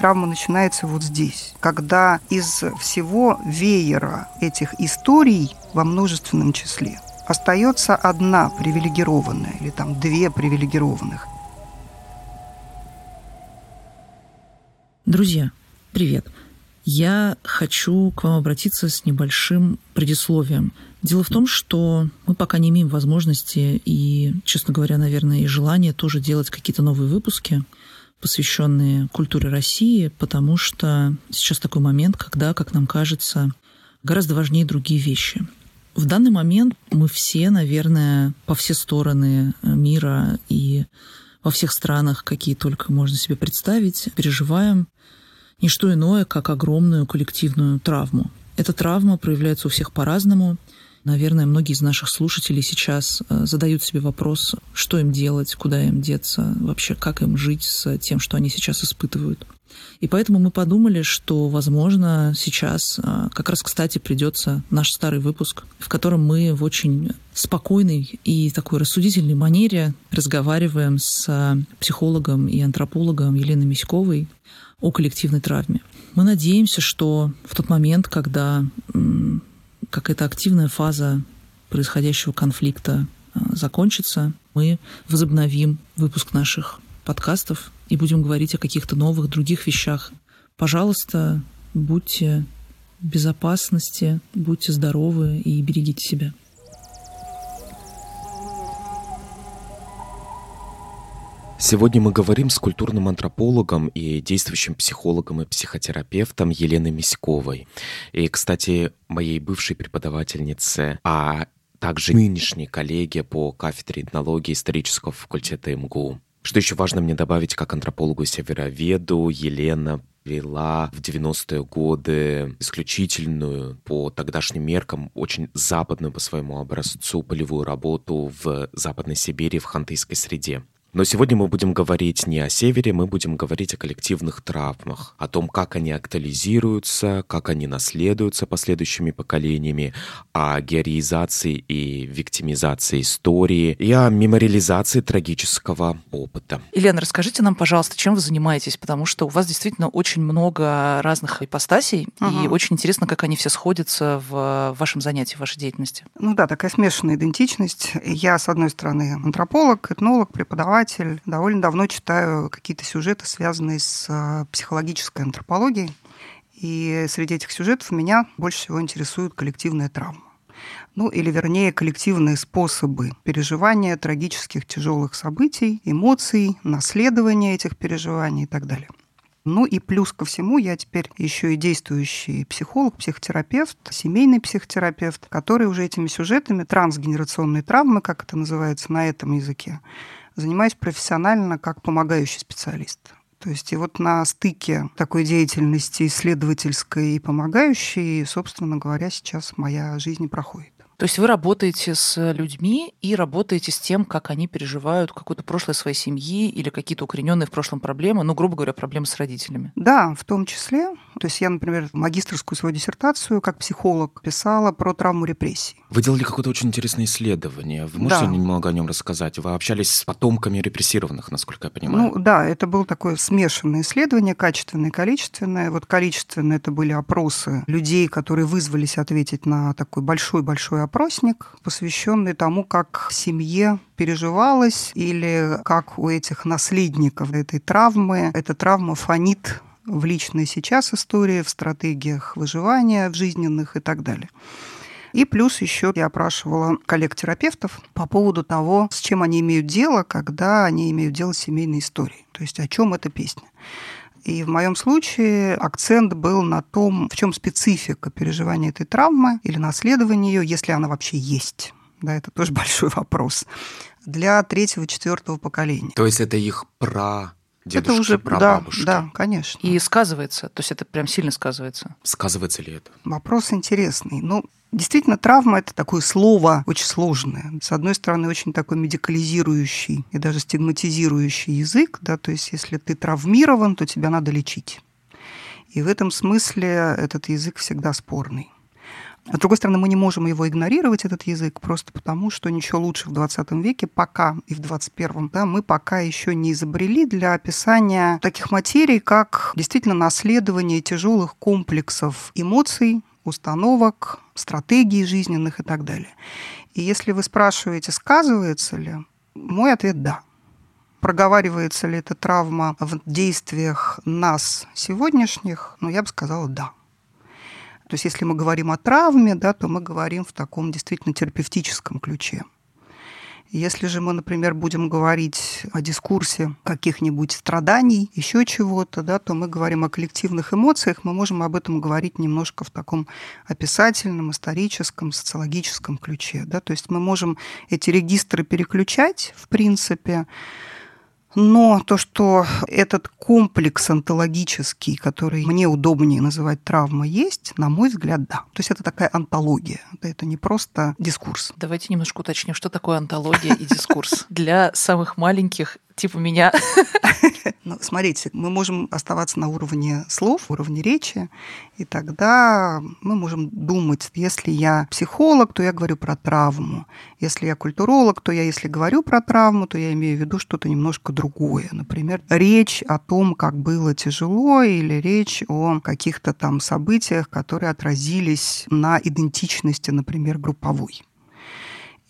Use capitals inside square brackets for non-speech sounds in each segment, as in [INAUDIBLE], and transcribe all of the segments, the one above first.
Травма начинается вот здесь, когда из всего веера этих историй во множественном числе остается одна привилегированная или там две привилегированных. Друзья, привет. Я хочу к вам обратиться с небольшим предисловием. Дело в том, что мы пока не имеем возможности и, честно говоря, наверное, и желания тоже делать какие-то новые выпуски, посвященные культуре России, потому что сейчас такой момент, когда, как нам кажется, гораздо важнее другие вещи. В данный момент мы все, наверное, по все стороны мира и во всех странах, какие только можно себе представить, переживаем не что иное, как огромную коллективную травму. Эта травма проявляется у всех по-разному. Наверное, многие из наших слушателей сейчас э, задают себе вопрос, что им делать, куда им деться, вообще как им жить с тем, что они сейчас испытывают. И поэтому мы подумали, что, возможно, сейчас э, как раз, кстати, придется наш старый выпуск, в котором мы в очень спокойной и такой рассудительной манере разговариваем с психологом и антропологом Еленой Миськовой о коллективной травме. Мы надеемся, что в тот момент, когда какая-то активная фаза происходящего конфликта а, закончится, мы возобновим выпуск наших подкастов и будем говорить о каких-то новых других вещах. Пожалуйста, будьте в безопасности, будьте здоровы и берегите себя. Сегодня мы говорим с культурным антропологом и действующим психологом и психотерапевтом Еленой Миськовой. И, кстати, моей бывшей преподавательнице, а также нынешней коллеге по кафедре этнологии исторического факультета МГУ. Что еще важно мне добавить, как антропологу и североведу, Елена вела в 90-е годы исключительную по тогдашним меркам, очень западную по своему образцу полевую работу в Западной Сибири в хантыйской среде. Но сегодня мы будем говорить не о севере, мы будем говорить о коллективных травмах, о том, как они актуализируются, как они наследуются последующими поколениями, о героизации и виктимизации истории и о мемориализации трагического опыта. Елена, расскажите нам, пожалуйста, чем вы занимаетесь, потому что у вас действительно очень много разных ипостасей, угу. и очень интересно, как они все сходятся в вашем занятии, в вашей деятельности. Ну да, такая смешанная идентичность. Я, с одной стороны, антрополог, этнолог, преподаватель, преподаватель. Довольно давно читаю какие-то сюжеты, связанные с а, психологической антропологией. И среди этих сюжетов меня больше всего интересует коллективная травма. Ну, или вернее, коллективные способы переживания трагических тяжелых событий, эмоций, наследования этих переживаний и так далее. Ну и плюс ко всему я теперь еще и действующий психолог, психотерапевт, семейный психотерапевт, который уже этими сюжетами трансгенерационной травмы, как это называется на этом языке, занимаюсь профессионально как помогающий специалист. То есть и вот на стыке такой деятельности исследовательской и помогающей, собственно говоря, сейчас моя жизнь проходит. То есть вы работаете с людьми и работаете с тем, как они переживают какое-то прошлое своей семьи или какие-то укорененные в прошлом проблемы, ну, грубо говоря, проблемы с родителями. Да, в том числе. То есть я, например, магистрскую свою диссертацию как психолог писала про травму репрессий. Вы делали какое-то очень интересное исследование. Вы можете да. немного о нем рассказать? Вы общались с потомками репрессированных, насколько я понимаю. Ну да, это было такое смешанное исследование, качественное и количественное. Вот количественное это были опросы людей, которые вызвались ответить на такой большой-большой опросник, посвященный тому, как семье переживалось или как у этих наследников этой травмы эта травма фонит в личной сейчас истории, в стратегиях выживания, в жизненных и так далее. И плюс еще я опрашивала коллег-терапевтов по поводу того, с чем они имеют дело, когда они имеют дело с семейной историей. То есть о чем эта песня. И в моем случае акцент был на том, в чем специфика переживания этой травмы или наследования ее, если она вообще есть. Да, это тоже [LAUGHS] большой вопрос. Для третьего-четвертого поколения. То есть это их про дедушки, это уже, прабабушки. Да, да, конечно. И сказывается, то есть это прям сильно сказывается. Сказывается ли это? Вопрос интересный. Ну, Действительно, травма – это такое слово очень сложное. С одной стороны, очень такой медикализирующий и даже стигматизирующий язык, да, то есть если ты травмирован, то тебя надо лечить. И в этом смысле этот язык всегда спорный. А с другой стороны, мы не можем его игнорировать, этот язык, просто потому, что ничего лучше в 20 веке пока и в 21 да, мы пока еще не изобрели для описания таких материй, как действительно наследование тяжелых комплексов эмоций, установок, стратегий жизненных и так далее. И если вы спрашиваете, сказывается ли, мой ответ – да. Проговаривается ли эта травма в действиях нас сегодняшних? Ну, я бы сказала «да». То есть если мы говорим о травме, да, то мы говорим в таком действительно терапевтическом ключе. Если же мы, например, будем говорить о дискурсе каких-нибудь страданий, еще чего-то, да, то мы говорим о коллективных эмоциях, мы можем об этом говорить немножко в таком описательном, историческом, социологическом ключе. Да, то есть мы можем эти регистры переключать, в принципе, но то, что этот комплекс онтологический, который мне удобнее называть травма, есть, на мой взгляд, да. То есть это такая антология. Это не просто дискурс. Давайте немножко уточним, что такое антология и дискурс для самых маленьких типа меня. [LAUGHS] Ну, смотрите, мы можем оставаться на уровне слов, уровне речи, и тогда мы можем думать, если я психолог, то я говорю про травму. Если я культуролог, то я, если говорю про травму, то я имею в виду что-то немножко другое. Например, речь о том, как было тяжело, или речь о каких-то там событиях, которые отразились на идентичности, например, групповой.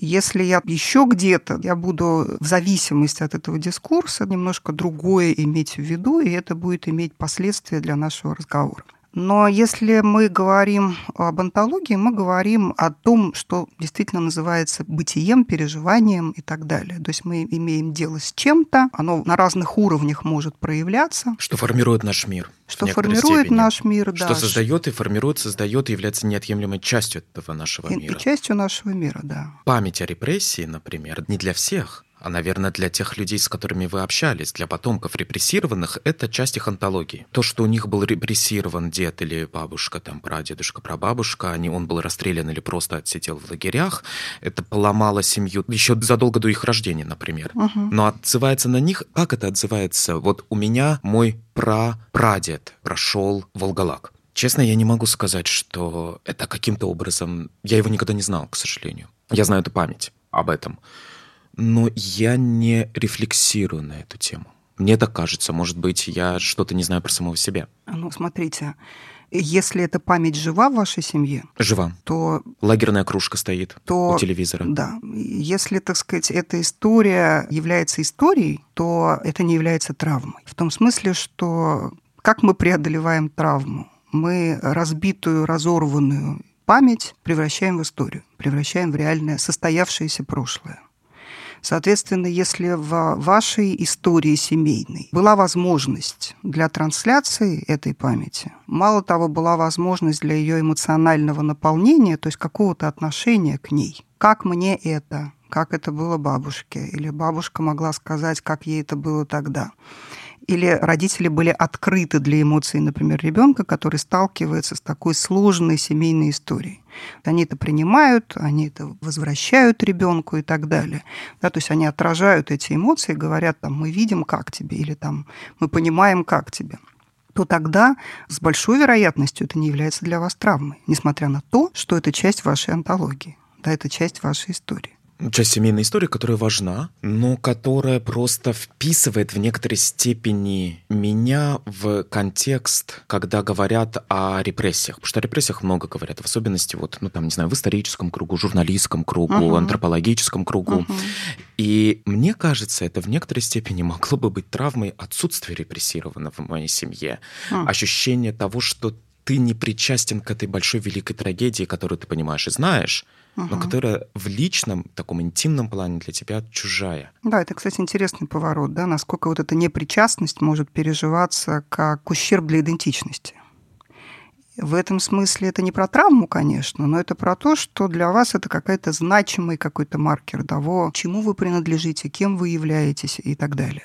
Если я еще где-то, я буду в зависимости от этого дискурса немножко другое иметь в виду, и это будет иметь последствия для нашего разговора. Но если мы говорим об антологии, мы говорим о том, что действительно называется бытием, переживанием и так далее. То есть мы имеем дело с чем-то, оно на разных уровнях может проявляться. Что формирует наш мир. Что формирует степени. наш мир, да. Что создает и формирует, создает и является неотъемлемой частью этого нашего и, мира. И частью нашего мира, да. Память о репрессии, например, не для всех а, наверное, для тех людей, с которыми вы общались, для потомков репрессированных, это часть их антологии. То, что у них был репрессирован дед или бабушка, там, прадедушка, прабабушка, они, он был расстрелян или просто отсидел в лагерях, это поломало семью еще задолго до их рождения, например. Угу. Но отзывается на них, как это отзывается? Вот у меня мой пра-прадед прошел Волголак. Честно, я не могу сказать, что это каким-то образом... Я его никогда не знал, к сожалению. Я знаю эту память об этом но я не рефлексирую на эту тему. Мне так кажется, может быть, я что-то не знаю про самого себя. Ну, смотрите, если эта память жива в вашей семье, жива, то лагерная кружка стоит то, у телевизора. Да, если, так сказать, эта история является историей, то это не является травмой. В том смысле, что как мы преодолеваем травму? Мы разбитую, разорванную память превращаем в историю, превращаем в реальное состоявшееся прошлое. Соответственно, если в вашей истории семейной была возможность для трансляции этой памяти, мало того, была возможность для ее эмоционального наполнения, то есть какого-то отношения к ней, как мне это, как это было бабушке, или бабушка могла сказать, как ей это было тогда или родители были открыты для эмоций, например, ребенка, который сталкивается с такой сложной семейной историей. Они это принимают, они это возвращают ребенку и так далее. Да, то есть они отражают эти эмоции, говорят, там, мы видим, как тебе, или там, мы понимаем, как тебе то тогда с большой вероятностью это не является для вас травмой, несмотря на то, что это часть вашей антологии, да, это часть вашей истории часть семейной истории, которая важна, но которая просто вписывает в некоторой степени меня в контекст, когда говорят о репрессиях. Потому что о репрессиях много говорят, в особенности вот, ну там, не знаю, в историческом кругу, журналистском кругу, uh-huh. антропологическом кругу. Uh-huh. И мне кажется, это в некоторой степени могло бы быть травмой отсутствия репрессированного в моей семье. Uh-huh. Ощущение того, что ты не причастен к этой большой великой трагедии, которую ты понимаешь и знаешь, угу. но которая в личном, таком интимном плане для тебя чужая. Да, это, кстати, интересный поворот, да, насколько вот эта непричастность может переживаться как ущерб для идентичности. В этом смысле это не про травму, конечно, но это про то, что для вас это какой-то значимый какой-то маркер того, чему вы принадлежите, кем вы являетесь и так далее.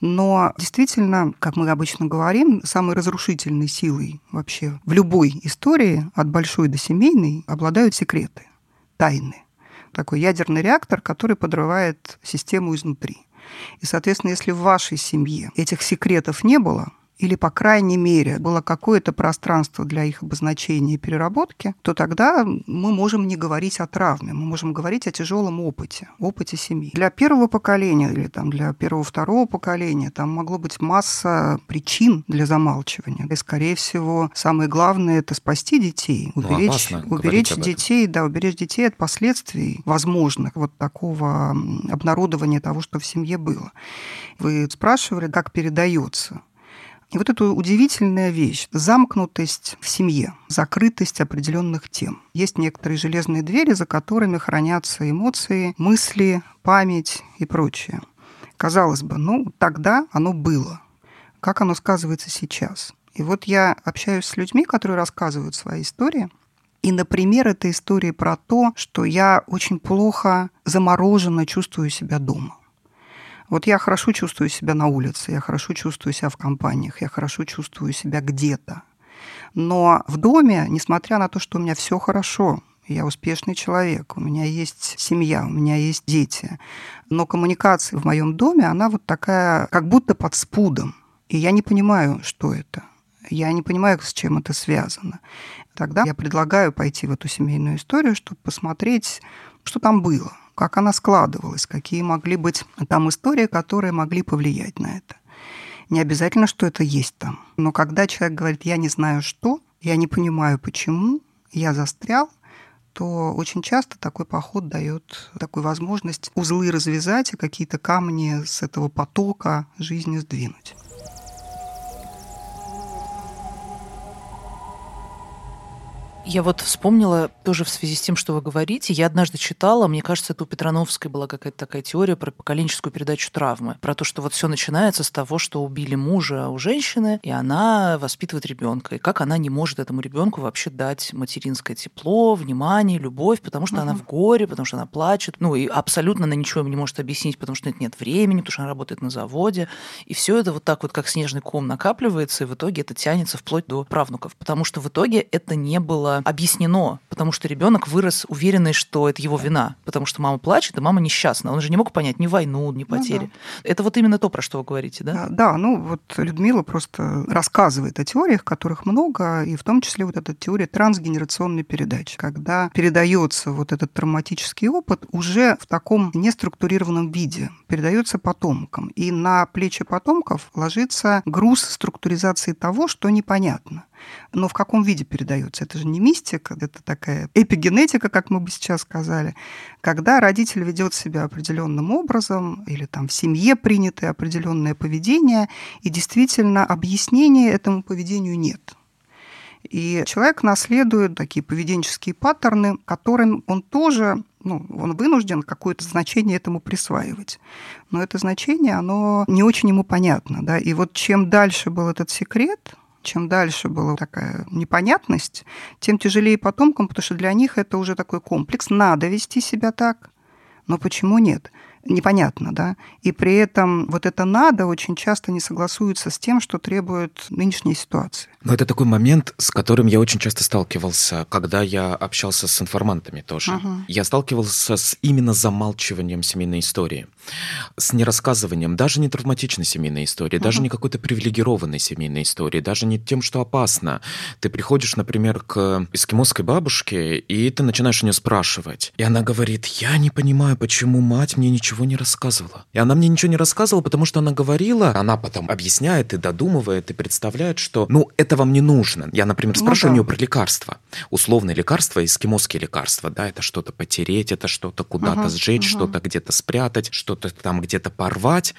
Но действительно, как мы обычно говорим, самой разрушительной силой вообще в любой истории, от большой до семейной, обладают секреты тайны. Такой ядерный реактор, который подрывает систему изнутри. И, соответственно, если в вашей семье этих секретов не было, или, по крайней мере, было какое-то пространство для их обозначения и переработки, то тогда мы можем не говорить о травме, мы можем говорить о тяжелом опыте, опыте семьи. Для первого поколения или там, для первого-второго поколения там могло быть масса причин для замалчивания. И, скорее всего, самое главное – это спасти детей, уберечь, ну, уберечь детей, да, уберечь детей от последствий возможных вот такого обнародования того, что в семье было. Вы спрашивали, как передается и вот эта удивительная вещь – замкнутость в семье, закрытость определенных тем. Есть некоторые железные двери, за которыми хранятся эмоции, мысли, память и прочее. Казалось бы, ну, тогда оно было. Как оно сказывается сейчас? И вот я общаюсь с людьми, которые рассказывают свои истории, и, например, это история про то, что я очень плохо замороженно чувствую себя дома. Вот я хорошо чувствую себя на улице, я хорошо чувствую себя в компаниях, я хорошо чувствую себя где-то. Но в доме, несмотря на то, что у меня все хорошо, я успешный человек, у меня есть семья, у меня есть дети, но коммуникация в моем доме, она вот такая, как будто под спудом. И я не понимаю, что это. Я не понимаю, с чем это связано. Тогда я предлагаю пойти в эту семейную историю, чтобы посмотреть, что там было как она складывалась, какие могли быть там истории, которые могли повлиять на это. Не обязательно, что это есть там. Но когда человек говорит, я не знаю что, я не понимаю почему, я застрял, то очень часто такой поход дает такую возможность узлы развязать и какие-то камни с этого потока жизни сдвинуть. Я вот вспомнила тоже в связи с тем, что вы говорите. Я однажды читала, мне кажется, это у Петрановской была какая-то такая теория про поколенческую передачу травмы. Про то, что вот все начинается с того, что убили мужа у женщины, и она воспитывает ребенка. И как она не может этому ребенку вообще дать материнское тепло, внимание, любовь, потому что угу. она в горе, потому что она плачет. Ну и абсолютно она ничего не может объяснить, потому что нет, нет времени, потому что она работает на заводе. И все это вот так вот, как снежный ком накапливается, и в итоге это тянется вплоть до правнуков. Потому что в итоге это не было объяснено, потому что ребенок вырос уверенный, что это его вина, потому что мама плачет, и мама несчастна. Он же не мог понять ни войну, ни потери. Ну, да. Это вот именно то, про что вы говорите, да? Да, ну вот Людмила просто рассказывает о теориях, которых много, и в том числе вот эта теория трансгенерационной передачи, когда передается вот этот травматический опыт уже в таком неструктурированном виде, передается потомкам. И на плечи потомков ложится груз структуризации того, что непонятно. Но в каком виде передается? Это же не мистика, это такая эпигенетика, как мы бы сейчас сказали. Когда родитель ведет себя определенным образом, или там в семье принято определенное поведение, и действительно объяснения этому поведению нет. И человек наследует такие поведенческие паттерны, которым он тоже ну, он вынужден какое-то значение этому присваивать. Но это значение, оно не очень ему понятно. Да? И вот чем дальше был этот секрет, чем дальше была такая непонятность, тем тяжелее потомкам, потому что для них это уже такой комплекс. Надо вести себя так, но почему нет? непонятно, да, и при этом вот это «надо» очень часто не согласуется с тем, что требует нынешней ситуации. Но это такой момент, с которым я очень часто сталкивался, когда я общался с информантами тоже. Угу. Я сталкивался с именно замалчиванием семейной истории, с нерассказыванием даже не травматичной семейной истории, угу. даже не какой-то привилегированной семейной истории, даже не тем, что опасно. Ты приходишь, например, к эскимосской бабушке, и ты начинаешь у нее спрашивать. И она говорит, я не понимаю, почему мать мне ничего не рассказывала. И она мне ничего не рассказывала, потому что она говорила, она потом объясняет и додумывает, и представляет, что, ну, это вам не нужно. Я, например, ну спрашиваю ну, да. у нее про лекарства. Условные лекарства, эскимосские лекарства, да, это что-то потереть, это что-то куда-то угу, сжечь, угу. что-то где-то спрятать, что-то там где-то порвать.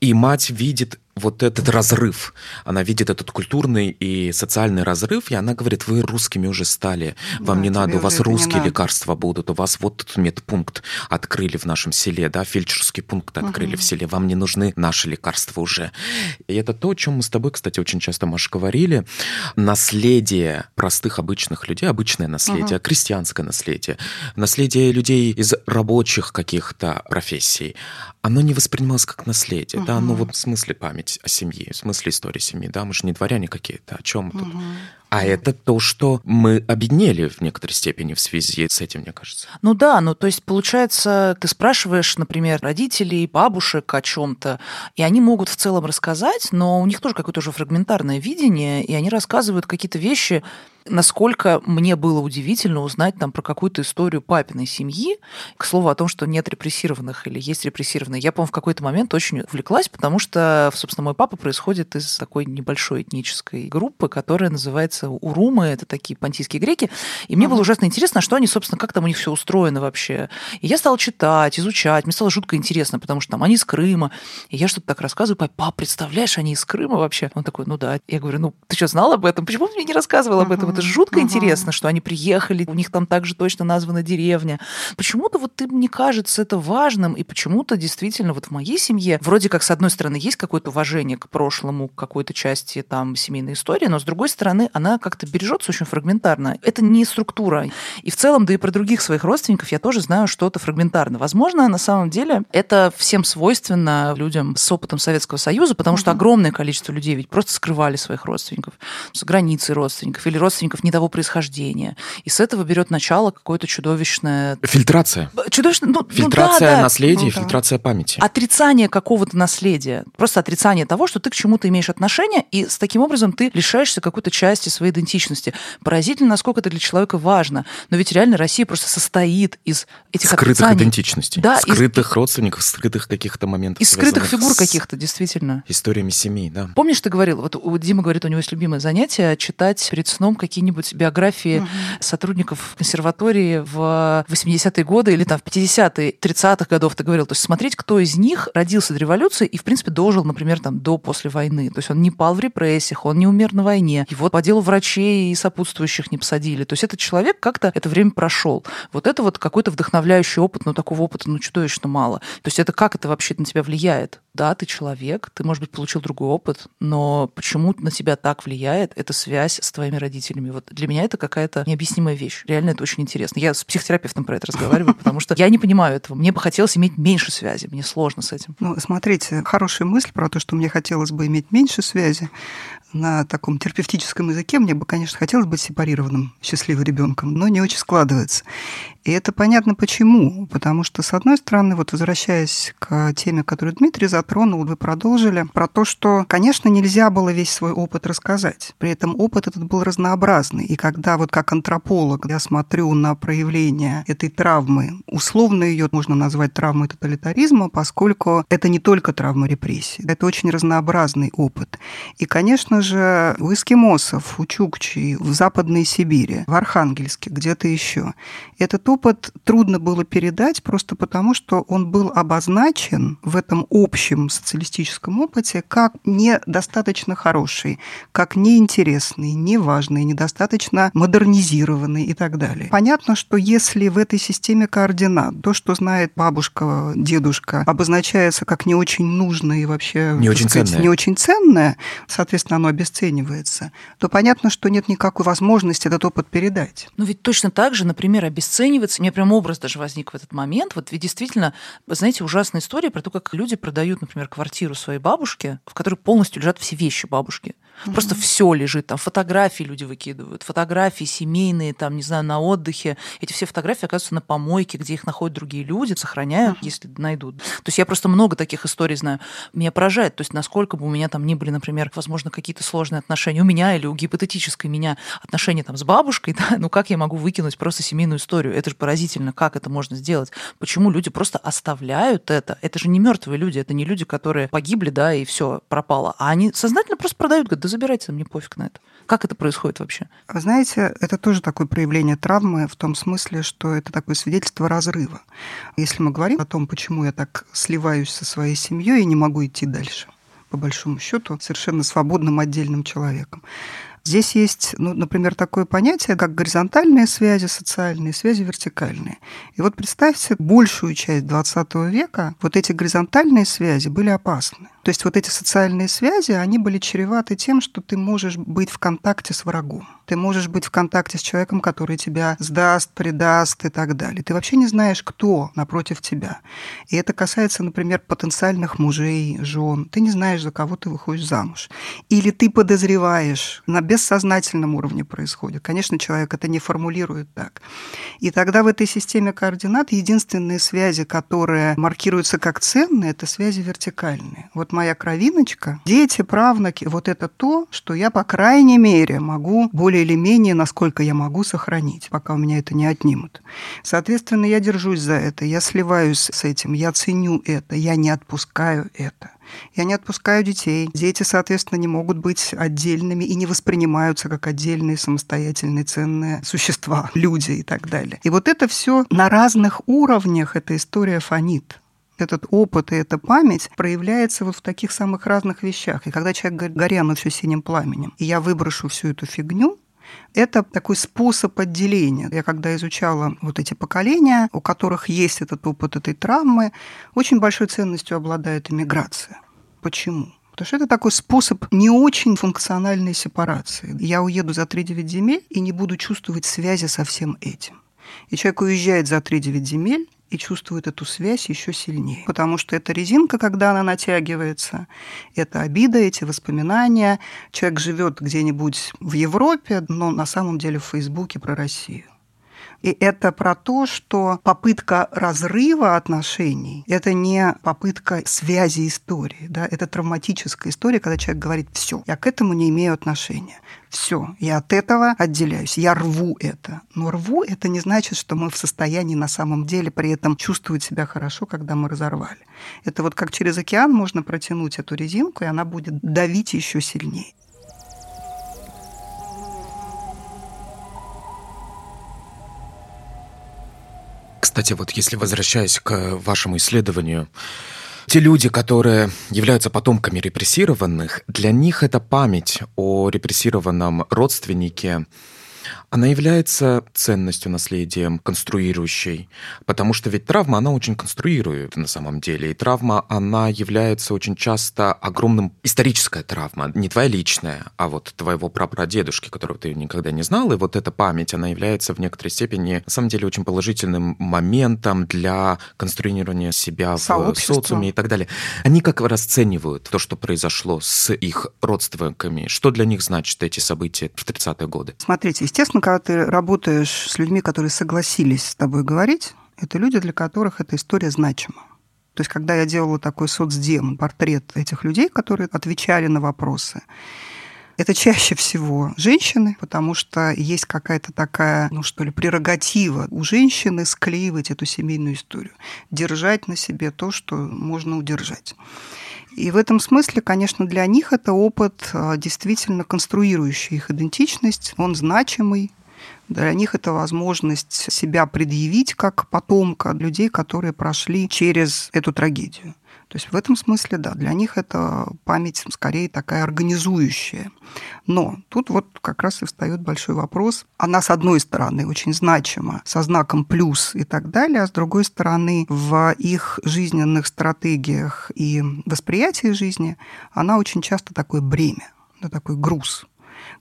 И мать видит вот этот разрыв. Она видит этот культурный и социальный разрыв, и она говорит, вы русскими уже стали, вам да, не надо, у вас русские лекарства будут, у вас вот этот медпункт открыли в нашем селе, да, фельдшерский пункт открыли угу. в селе, вам не нужны наши лекарства уже. И это то, о чем мы с тобой, кстати, очень часто, Маша, говорили. Наследие простых обычных людей, обычное наследие, угу. крестьянское наследие, наследие людей из рабочих каких-то профессий, оно не воспринималось как наследие, угу. да, оно вот в смысле памяти память о семье, в смысле истории семьи, да, мы же не дворяне какие-то, о чем тут? А это то, что мы объединили в некоторой степени в связи с этим, мне кажется. Ну да, ну то есть получается, ты спрашиваешь, например, родителей, бабушек о чем-то, и они могут в целом рассказать, но у них тоже какое-то уже фрагментарное видение, и они рассказывают какие-то вещи, насколько мне было удивительно узнать там про какую-то историю папиной семьи. К слову о том, что нет репрессированных или есть репрессированные. Я, по-моему, в какой-то момент очень увлеклась, потому что, собственно, мой папа происходит из такой небольшой этнической группы, которая называется Урумы. Это такие понтийские греки. И мне было ужасно интересно, что они, собственно, как там у них все устроено вообще. И я стала читать, изучать. Мне стало жутко интересно, потому что там они из Крыма. И я что-то так рассказываю. Папа, пап, представляешь, они из Крыма вообще? Он такой, ну да. Я говорю, ну ты что, знал об этом? Почему ты мне не рассказывал об этом? Это жутко интересно, что они приехали, у них там также точно названа деревня. Почему-то вот ты, мне кажется, это важным, и почему-то действительно вот в моей семье вроде как, с одной стороны, есть какое-то уважение к прошлому, к какой-то части там семейной истории, но с другой стороны, она как-то бережется очень фрагментарно. Это не структура. И в целом, да и про других своих родственников я тоже знаю что-то фрагментарно. Возможно, на самом деле это всем свойственно людям с опытом Советского Союза, потому что огромное количество людей ведь просто скрывали своих родственников, с границей родственников или родственников не того происхождения. И с этого берет начало какое-то чудовищное... Фильтрация. Чудовищное... Ну, фильтрация ну, да, наследия, ну, фильтрация да. памяти. Отрицание какого-то наследия. Просто отрицание того, что ты к чему-то имеешь отношение, и с таким образом ты лишаешься какой-то части своей идентичности. Поразительно, насколько это для человека важно. Но ведь реально Россия просто состоит из этих Скрытых отрицаний. идентичностей. Да, скрытых из... родственников, скрытых каких-то моментов. Из скрытых фигур каких-то, действительно. Историями семей, да. Помнишь, ты говорил, вот у Дима говорит, у него есть любимое занятие читать перед сном какие-нибудь биографии угу. сотрудников консерватории в 80-е годы или там в 50-е, 30-х годов, ты говорил. То есть смотреть, кто из них родился до революции и, в принципе, дожил, например, там до после войны. То есть он не пал в репрессиях, он не умер на войне. Его по делу врачей и сопутствующих не посадили. То есть этот человек как-то это время прошел. Вот это вот какой-то вдохновляющий опыт, но такого опыта, ну, чудовищно мало. То есть это как это вообще на тебя влияет? Да, ты человек, ты, может быть, получил другой опыт, но почему на тебя так влияет эта связь с твоими родителями? Вот для меня это какая-то необъяснимая вещь. Реально это очень интересно. Я с психотерапевтом про это разговариваю, потому что я не понимаю этого. Мне бы хотелось иметь меньше связи. Мне сложно с этим. Ну, смотрите, хорошая мысль про то, что мне хотелось бы иметь меньше связи на таком терапевтическом языке мне бы, конечно, хотелось быть сепарированным счастливым ребенком, но не очень складывается. И это понятно почему. Потому что, с одной стороны, вот возвращаясь к теме, которую Дмитрий затронул, вы продолжили, про то, что, конечно, нельзя было весь свой опыт рассказать. При этом опыт этот был разнообразный. И когда вот как антрополог я смотрю на проявление этой травмы, условно ее можно назвать травмой тоталитаризма, поскольку это не только травма репрессий, это очень разнообразный опыт. И, конечно же, у эскимосов, у чукчей, в Западной Сибири, в Архангельске, где-то еще, этот опыт трудно было передать просто потому, что он был обозначен в этом общем социалистическом опыте как недостаточно хороший, как неинтересный, неважный, недостаточно модернизированный и так далее. Понятно, что если в этой системе координат то, что знает бабушка, дедушка, обозначается как не очень нужное и вообще не очень, сказать, ценное. не очень ценное, соответственно, оно обесценивается, то понятно, что нет никакой возможности этот опыт передать. Ну ведь точно так же, например, обесценивается, у меня прям образ даже возник в этот момент, вот ведь действительно, знаете, ужасная история про то, как люди продают, например, квартиру своей бабушке, в которой полностью лежат все вещи бабушки. Mm-hmm. Просто все лежит, там фотографии люди выкидывают, фотографии семейные, там, не знаю, на отдыхе. Эти все фотографии оказываются на помойке, где их находят другие люди, сохраняют, mm-hmm. если найдут. То есть я просто много таких историй знаю. Меня поражает, то есть насколько бы у меня там ни были, например, возможно, какие-то сложные отношения у меня или у гипотетической меня отношения там с бабушкой, [LAUGHS] да, ну как я могу выкинуть просто семейную историю? Это же поразительно, как это можно сделать? Почему люди просто оставляют это? Это же не мертвые люди, это не люди, которые погибли, да, и все пропало, а они сознательно просто продают, говорят, да забирайте, мне пофиг на это. Как это происходит вообще? Вы знаете, это тоже такое проявление травмы в том смысле, что это такое свидетельство разрыва. Если мы говорим о том, почему я так сливаюсь со своей семьей и не могу идти дальше, по большому счету, совершенно свободным отдельным человеком. Здесь есть, ну, например, такое понятие, как горизонтальные связи социальные, связи вертикальные. И вот представьте, большую часть 20 века вот эти горизонтальные связи были опасны. То есть вот эти социальные связи, они были чреваты тем, что ты можешь быть в контакте с врагом. Ты можешь быть в контакте с человеком, который тебя сдаст, предаст и так далее. Ты вообще не знаешь, кто напротив тебя. И это касается, например, потенциальных мужей, жен. Ты не знаешь, за кого ты выходишь замуж. Или ты подозреваешь, на бессознательном уровне происходит. Конечно, человек это не формулирует так. И тогда в этой системе координат единственные связи, которые маркируются как ценные, это связи вертикальные. Вот моя кровиночка, дети, правнуки, вот это то, что я, по крайней мере, могу более или менее, насколько я могу, сохранить, пока у меня это не отнимут. Соответственно, я держусь за это, я сливаюсь с этим, я ценю это, я не отпускаю это. Я не отпускаю детей. Дети, соответственно, не могут быть отдельными и не воспринимаются как отдельные самостоятельные ценные существа, [LAUGHS] люди и так далее. И вот это все на разных уровнях эта история фонит этот опыт и эта память проявляется вот в таких самых разных вещах. И когда человек говорит, гори оно все синим пламенем, и я выброшу всю эту фигню, это такой способ отделения. Я когда изучала вот эти поколения, у которых есть этот опыт этой травмы, очень большой ценностью обладает иммиграция. Почему? Потому что это такой способ не очень функциональной сепарации. Я уеду за 3-9 земель и не буду чувствовать связи со всем этим. И человек уезжает за 3-9 земель, и чувствует эту связь еще сильнее. Потому что эта резинка, когда она натягивается, это обида, эти воспоминания. Человек живет где-нибудь в Европе, но на самом деле в Фейсбуке про Россию. И это про то, что попытка разрыва отношений – это не попытка связи истории. Да? Это травматическая история, когда человек говорит «все, я к этому не имею отношения». Все, я от этого отделяюсь, я рву это. Но рву это не значит, что мы в состоянии на самом деле при этом чувствовать себя хорошо, когда мы разорвали. Это вот как через океан можно протянуть эту резинку, и она будет давить еще сильнее. Кстати, вот если возвращаясь к вашему исследованию, те люди, которые являются потомками репрессированных, для них эта память о репрессированном родственнике она является ценностью, наследием, конструирующей. Потому что ведь травма, она очень конструирует на самом деле. И травма, она является очень часто огромным... Историческая травма, не твоя личная, а вот твоего прапрадедушки, которого ты никогда не знал. И вот эта память, она является в некоторой степени, на самом деле, очень положительным моментом для конструирования себя Сообщество. в социуме и так далее. Они как расценивают то, что произошло с их родственниками? Что для них значит эти события в 30-е годы? Смотрите, естественно, когда ты работаешь с людьми, которые согласились с тобой говорить, это люди, для которых эта история значима. То есть, когда я делала такой соцдем, портрет этих людей, которые отвечали на вопросы, это чаще всего женщины, потому что есть какая-то такая, ну что ли, прерогатива у женщины склеивать эту семейную историю, держать на себе то, что можно удержать. И в этом смысле, конечно, для них это опыт, а, действительно конструирующий их идентичность, он значимый, для них это возможность себя предъявить как потомка людей, которые прошли через эту трагедию. То есть в этом смысле, да, для них это память скорее такая организующая. Но тут вот как раз и встает большой вопрос. Она, с одной стороны, очень значима, со знаком плюс и так далее, а с другой стороны, в их жизненных стратегиях и восприятии жизни она очень часто такое бремя, да, такой груз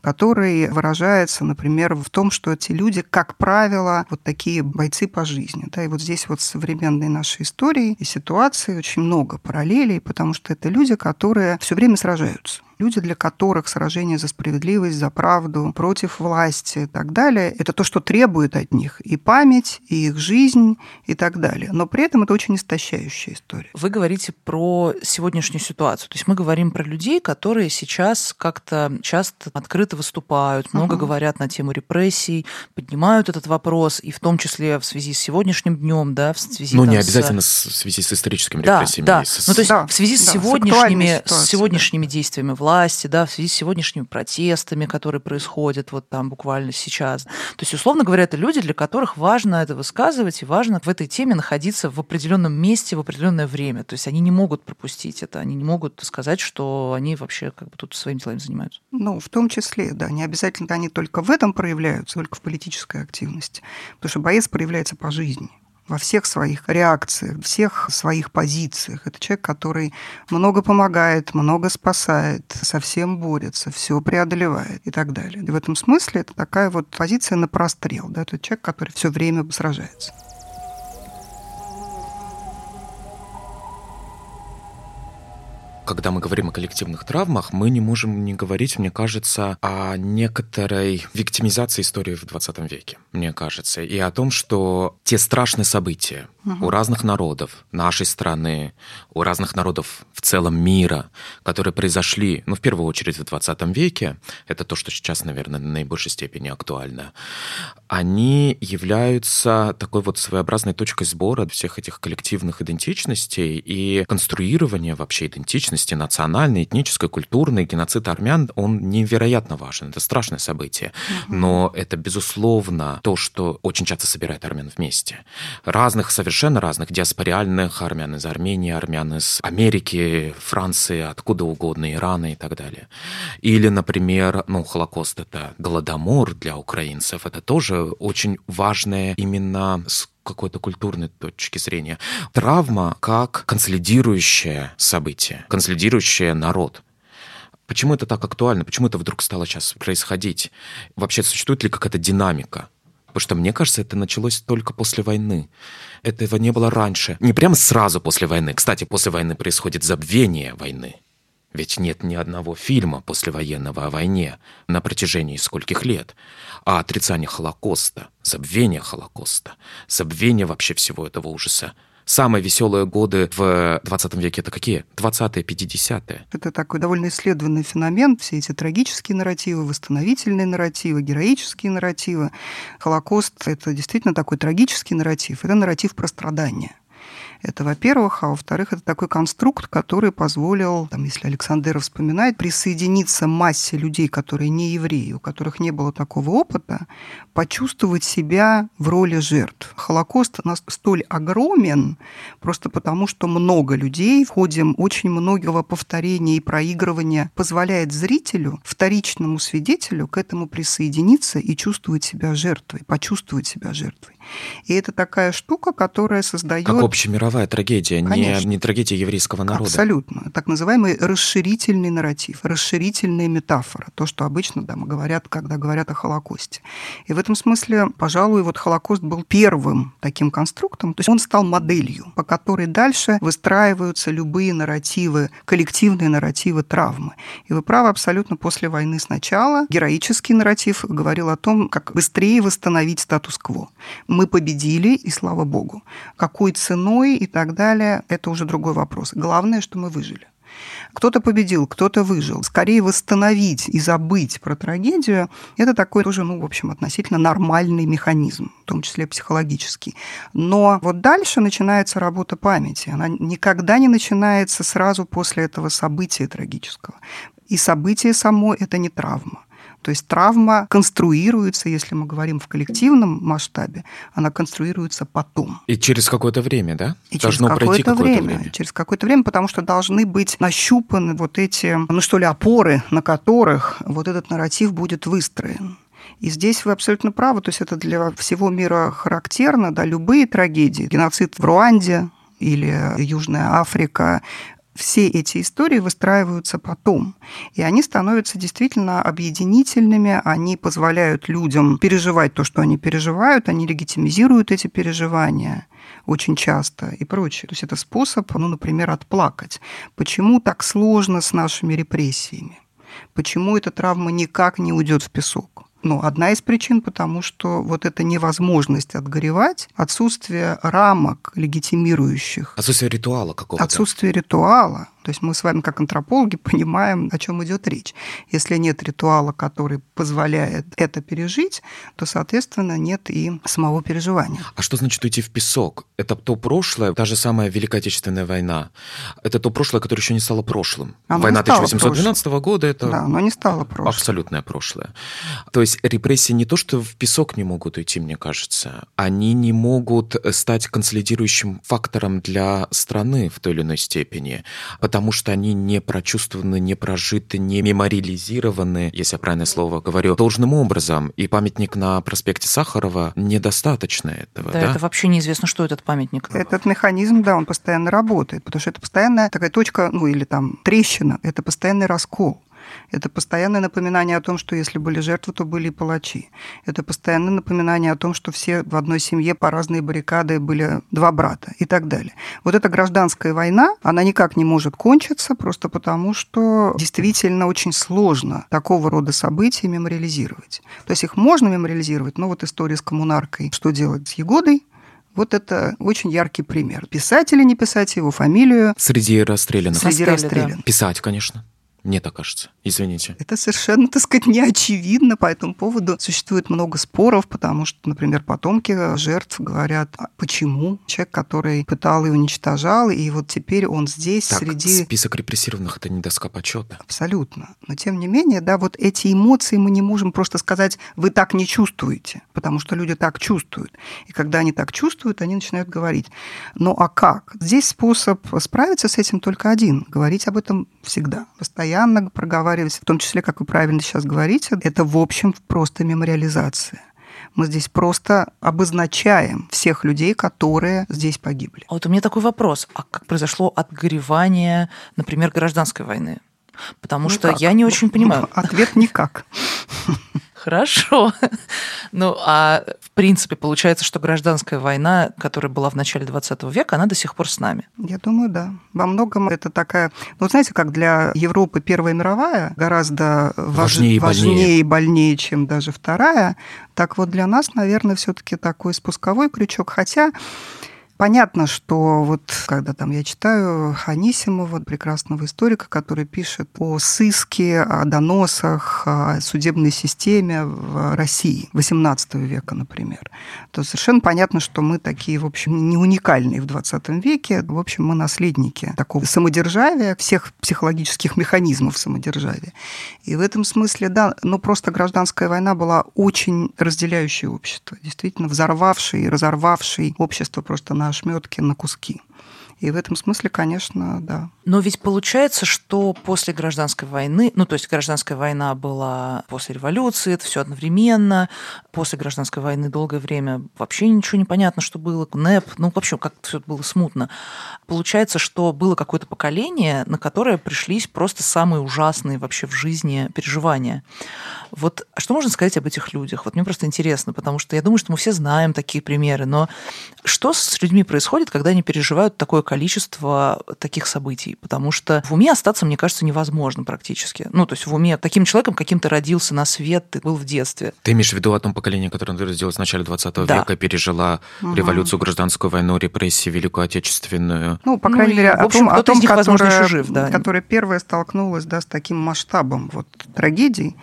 который выражается, например, в том, что эти люди, как правило, вот такие бойцы по жизни. Да, и вот здесь вот современной нашей истории и ситуации очень много параллелей, потому что это люди, которые все время сражаются люди, для которых сражение за справедливость, за правду, против власти и так далее, это то, что требует от них и память, и их жизнь и так далее. Но при этом это очень истощающая история. Вы говорите про сегодняшнюю ситуацию. То есть мы говорим про людей, которые сейчас как-то часто открыто выступают, много угу. говорят на тему репрессий, поднимают этот вопрос, и в том числе в связи с сегодняшним днем, да, в связи Ну, не обязательно с... в связи с историческими да, репрессиями. Да, с... ну то есть да, в связи с да, сегодняшними, с, с сегодняшними да. действиями власти, власти, да, в связи с сегодняшними протестами, которые происходят вот там буквально сейчас. То есть, условно говоря, это люди, для которых важно это высказывать и важно в этой теме находиться в определенном месте в определенное время. То есть они не могут пропустить это, они не могут сказать, что они вообще как бы тут своими делами занимаются. Ну, в том числе, да, не обязательно они только в этом проявляются, только в политической активности. Потому что боец проявляется по жизни во всех своих реакциях, всех своих позициях. Это человек, который много помогает, много спасает, совсем борется, все преодолевает и так далее. И в этом смысле это такая вот позиция на прострел. Да? Это человек, который все время сражается. Когда мы говорим о коллективных травмах, мы не можем не говорить, мне кажется, о некоторой виктимизации истории в 20 веке, мне кажется, и о том, что те страшные события угу. у разных народов нашей страны, у разных народов в целом мира, которые произошли, ну, в первую очередь в 20 веке, это то, что сейчас, наверное, в наибольшей степени актуально, они являются такой вот своеобразной точкой сбора всех этих коллективных идентичностей и конструирования вообще идентичности идентичности национальной, этнической, культурной, геноцид армян, он невероятно важен. Это страшное событие. Угу. Но это, безусловно, то, что очень часто собирает армян вместе. Разных, совершенно разных, диаспориальных армян из Армении, армян из Америки, Франции, откуда угодно, Ирана и так далее. Или, например, ну, Холокост — это голодомор для украинцев. Это тоже очень важное именно с какой-то культурной точки зрения. Травма как консолидирующее событие, консолидирующее народ. Почему это так актуально? Почему это вдруг стало сейчас происходить? Вообще существует ли какая-то динамика? Потому что, мне кажется, это началось только после войны. Этого не было раньше. Не прямо сразу после войны. Кстати, после войны происходит забвение войны. Ведь нет ни одного фильма послевоенного о войне на протяжении скольких лет, а отрицание Холокоста, забвение Холокоста, забвение вообще всего этого ужаса. Самые веселые годы в 20 веке это какие? 20-е, 50-е. Это такой довольно исследованный феномен. Все эти трагические нарративы, восстановительные нарративы, героические нарративы. Холокост — это действительно такой трагический нарратив. Это нарратив про страдания. Это, во-первых. А во-вторых, это такой конструкт, который позволил, там, если Александр вспоминает, присоединиться массе людей, которые не евреи, у которых не было такого опыта, почувствовать себя в роли жертв. Холокост столь огромен просто потому, что много людей в ходе очень многого повторения и проигрывания позволяет зрителю, вторичному свидетелю к этому присоединиться и чувствовать себя жертвой, почувствовать себя жертвой. И это такая штука, которая создает... Как общемировая трагедия, не, не трагедия еврейского народа. Абсолютно. Так называемый расширительный нарратив, расширительная метафора. То, что обычно да, говорят, когда говорят о Холокосте. И в этом смысле, пожалуй, вот Холокост был первым таким конструктом. То есть он стал моделью, по которой дальше выстраиваются любые нарративы, коллективные нарративы травмы. И вы правы абсолютно после войны сначала. Героический нарратив говорил о том, как быстрее восстановить статус-кво мы победили, и слава богу. Какой ценой и так далее, это уже другой вопрос. Главное, что мы выжили. Кто-то победил, кто-то выжил. Скорее восстановить и забыть про трагедию – это такой тоже, ну, в общем, относительно нормальный механизм, в том числе психологический. Но вот дальше начинается работа памяти. Она никогда не начинается сразу после этого события трагического. И событие само – это не травма. То есть травма конструируется, если мы говорим в коллективном масштабе, она конструируется потом. И через какое-то время, да? И Должно через какое-то, какое время, время. Через какое-то время, потому что должны быть нащупаны вот эти, ну что ли, опоры, на которых вот этот нарратив будет выстроен. И здесь вы абсолютно правы, то есть это для всего мира характерно, да, любые трагедии, геноцид в Руанде, или Южная Африка, все эти истории выстраиваются потом. И они становятся действительно объединительными, они позволяют людям переживать то, что они переживают, они легитимизируют эти переживания очень часто и прочее. То есть это способ, ну, например, отплакать. Почему так сложно с нашими репрессиями? Почему эта травма никак не уйдет в песок? Ну, одна из причин, потому что вот эта невозможность отгоревать, отсутствие рамок легитимирующих. Отсутствие ритуала какого-то. Отсутствие ритуала. То есть мы с вами, как антропологи, [LAUGHS] понимаем, о чем идет речь. Если нет ритуала, который позволяет это пережить, то, соответственно, нет и самого переживания. А что значит уйти в песок? Это то прошлое, та же самая Великая Отечественная война. Это то прошлое, которое еще не стало прошлым. Оно Война 1812 прошлым. года это да, оно не стало прошлым. абсолютное прошлое. То есть репрессии не то, что в песок не могут уйти, мне кажется, они не могут стать консолидирующим фактором для страны в той или иной степени Потому что они не прочувствованы, не прожиты, не мемориализированы, если я правильное слово говорю, должным образом. И памятник на проспекте Сахарова недостаточно этого. Да, да? это вообще неизвестно, что этот памятник. Этот механизм, да, он постоянно работает, потому что это постоянная такая точка, ну или там трещина, это постоянный раскол. Это постоянное напоминание о том, что если были жертвы, то были и палачи. Это постоянное напоминание о том, что все в одной семье по разные баррикады были два брата и так далее. Вот эта гражданская война, она никак не может кончиться, просто потому что действительно очень сложно такого рода события мемориализировать. То есть их можно мемориализировать, но вот история с коммунаркой, что делать с Егодой, вот это очень яркий пример. Писать или не писать его фамилию. Среди расстрелянных. Среди расстрелянных. Да. Писать, конечно. Мне так кажется. Извините. Это совершенно, так сказать, не очевидно. По этому поводу существует много споров, потому что, например, потомки жертв говорят, а почему человек, который пытал и уничтожал, и вот теперь он здесь так, среди... список репрессированных – это не доска почета. Абсолютно. Но, тем не менее, да, вот эти эмоции мы не можем просто сказать, вы так не чувствуете, потому что люди так чувствуют. И когда они так чувствуют, они начинают говорить. Ну а как? Здесь способ справиться с этим только один – говорить об этом всегда, постоянно постоянно проговаривать, в том числе, как вы правильно сейчас говорите, это в общем просто мемориализация. Мы здесь просто обозначаем всех людей, которые здесь погибли. А вот у меня такой вопрос. А как произошло отгоревание, например, гражданской войны? Потому никак. что я не очень понимаю. Ответ никак. [LAUGHS] Хорошо. [LAUGHS] Ну, а в принципе, получается, что гражданская война, которая была в начале 20 века, она до сих пор с нами. Я думаю, да. Во многом это такая... Ну, знаете, как для Европы Первая мировая гораздо важнее, важ... важнее больнее. и больнее, чем даже Вторая, так вот для нас, наверное, все таки такой спусковой крючок. Хотя Понятно, что вот когда там я читаю Анисимова, прекрасного историка, который пишет о сыске, о доносах, о судебной системе в России XVIII века, например, то совершенно понятно, что мы такие, в общем, не уникальные в XX веке. В общем, мы наследники такого самодержавия, всех психологических механизмов самодержавия. И в этом смысле, да, ну просто гражданская война была очень разделяющей общество, действительно взорвавшей, разорвавшей общество просто на ошметки, на куски. И в этом смысле, конечно, да. Но ведь получается, что после гражданской войны, ну то есть гражданская война была после революции, это все одновременно, после гражданской войны долгое время вообще ничего не понятно, что было, НЭП, ну вообще как-то все было смутно. Получается, что было какое-то поколение, на которое пришлись просто самые ужасные вообще в жизни переживания. Вот что можно сказать об этих людях? Вот мне просто интересно, потому что я думаю, что мы все знаем такие примеры, но что с людьми происходит, когда они переживают такое количество таких событий? Потому что в уме остаться, мне кажется, невозможно практически. Ну, то есть в уме таким человеком, каким ты родился на свет, ты был в детстве. Ты имеешь в виду о том поколении, которое ты родилась в начале 20 да. века, пережила угу. революцию, гражданскую войну, репрессии, Великую Отечественную? Ну, по крайней ну, мере, о общем, том, о том них, которая, возможно, жив, да. которая первая столкнулась да, с таким масштабом вот, трагедий.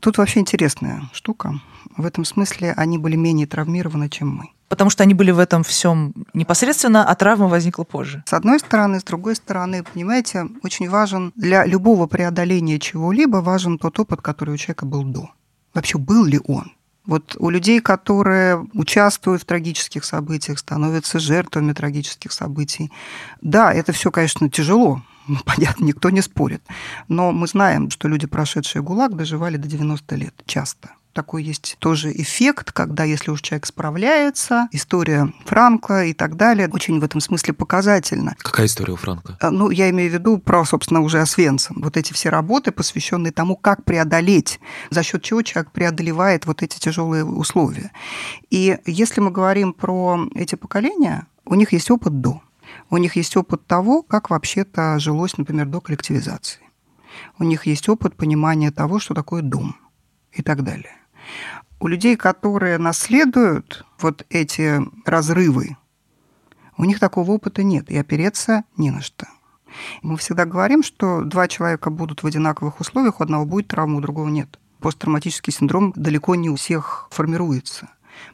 Тут вообще интересная штука. В этом смысле они были менее травмированы, чем мы. Потому что они были в этом всем непосредственно, а травма возникла позже. С одной стороны, с другой стороны, понимаете, очень важен для любого преодоления чего-либо важен тот опыт, который у человека был до. Вообще, был ли он? Вот у людей, которые участвуют в трагических событиях, становятся жертвами трагических событий, да, это все, конечно, тяжело, [LAUGHS] понятно, никто не спорит. Но мы знаем, что люди, прошедшие ГУЛАГ, доживали до 90 лет часто такой есть тоже эффект, когда если уж человек справляется, история Франка и так далее, очень в этом смысле показательна. Какая история у Франка? А, ну, я имею в виду про, собственно, уже Освенцим. Вот эти все работы, посвященные тому, как преодолеть, за счет чего человек преодолевает вот эти тяжелые условия. И если мы говорим про эти поколения, у них есть опыт до. У них есть опыт того, как вообще-то жилось, например, до коллективизации. У них есть опыт понимания того, что такое дом и так далее. У людей, которые наследуют вот эти разрывы, у них такого опыта нет, и опереться не на что. Мы всегда говорим, что два человека будут в одинаковых условиях, у одного будет травма, у другого нет. Посттравматический синдром далеко не у всех формируется.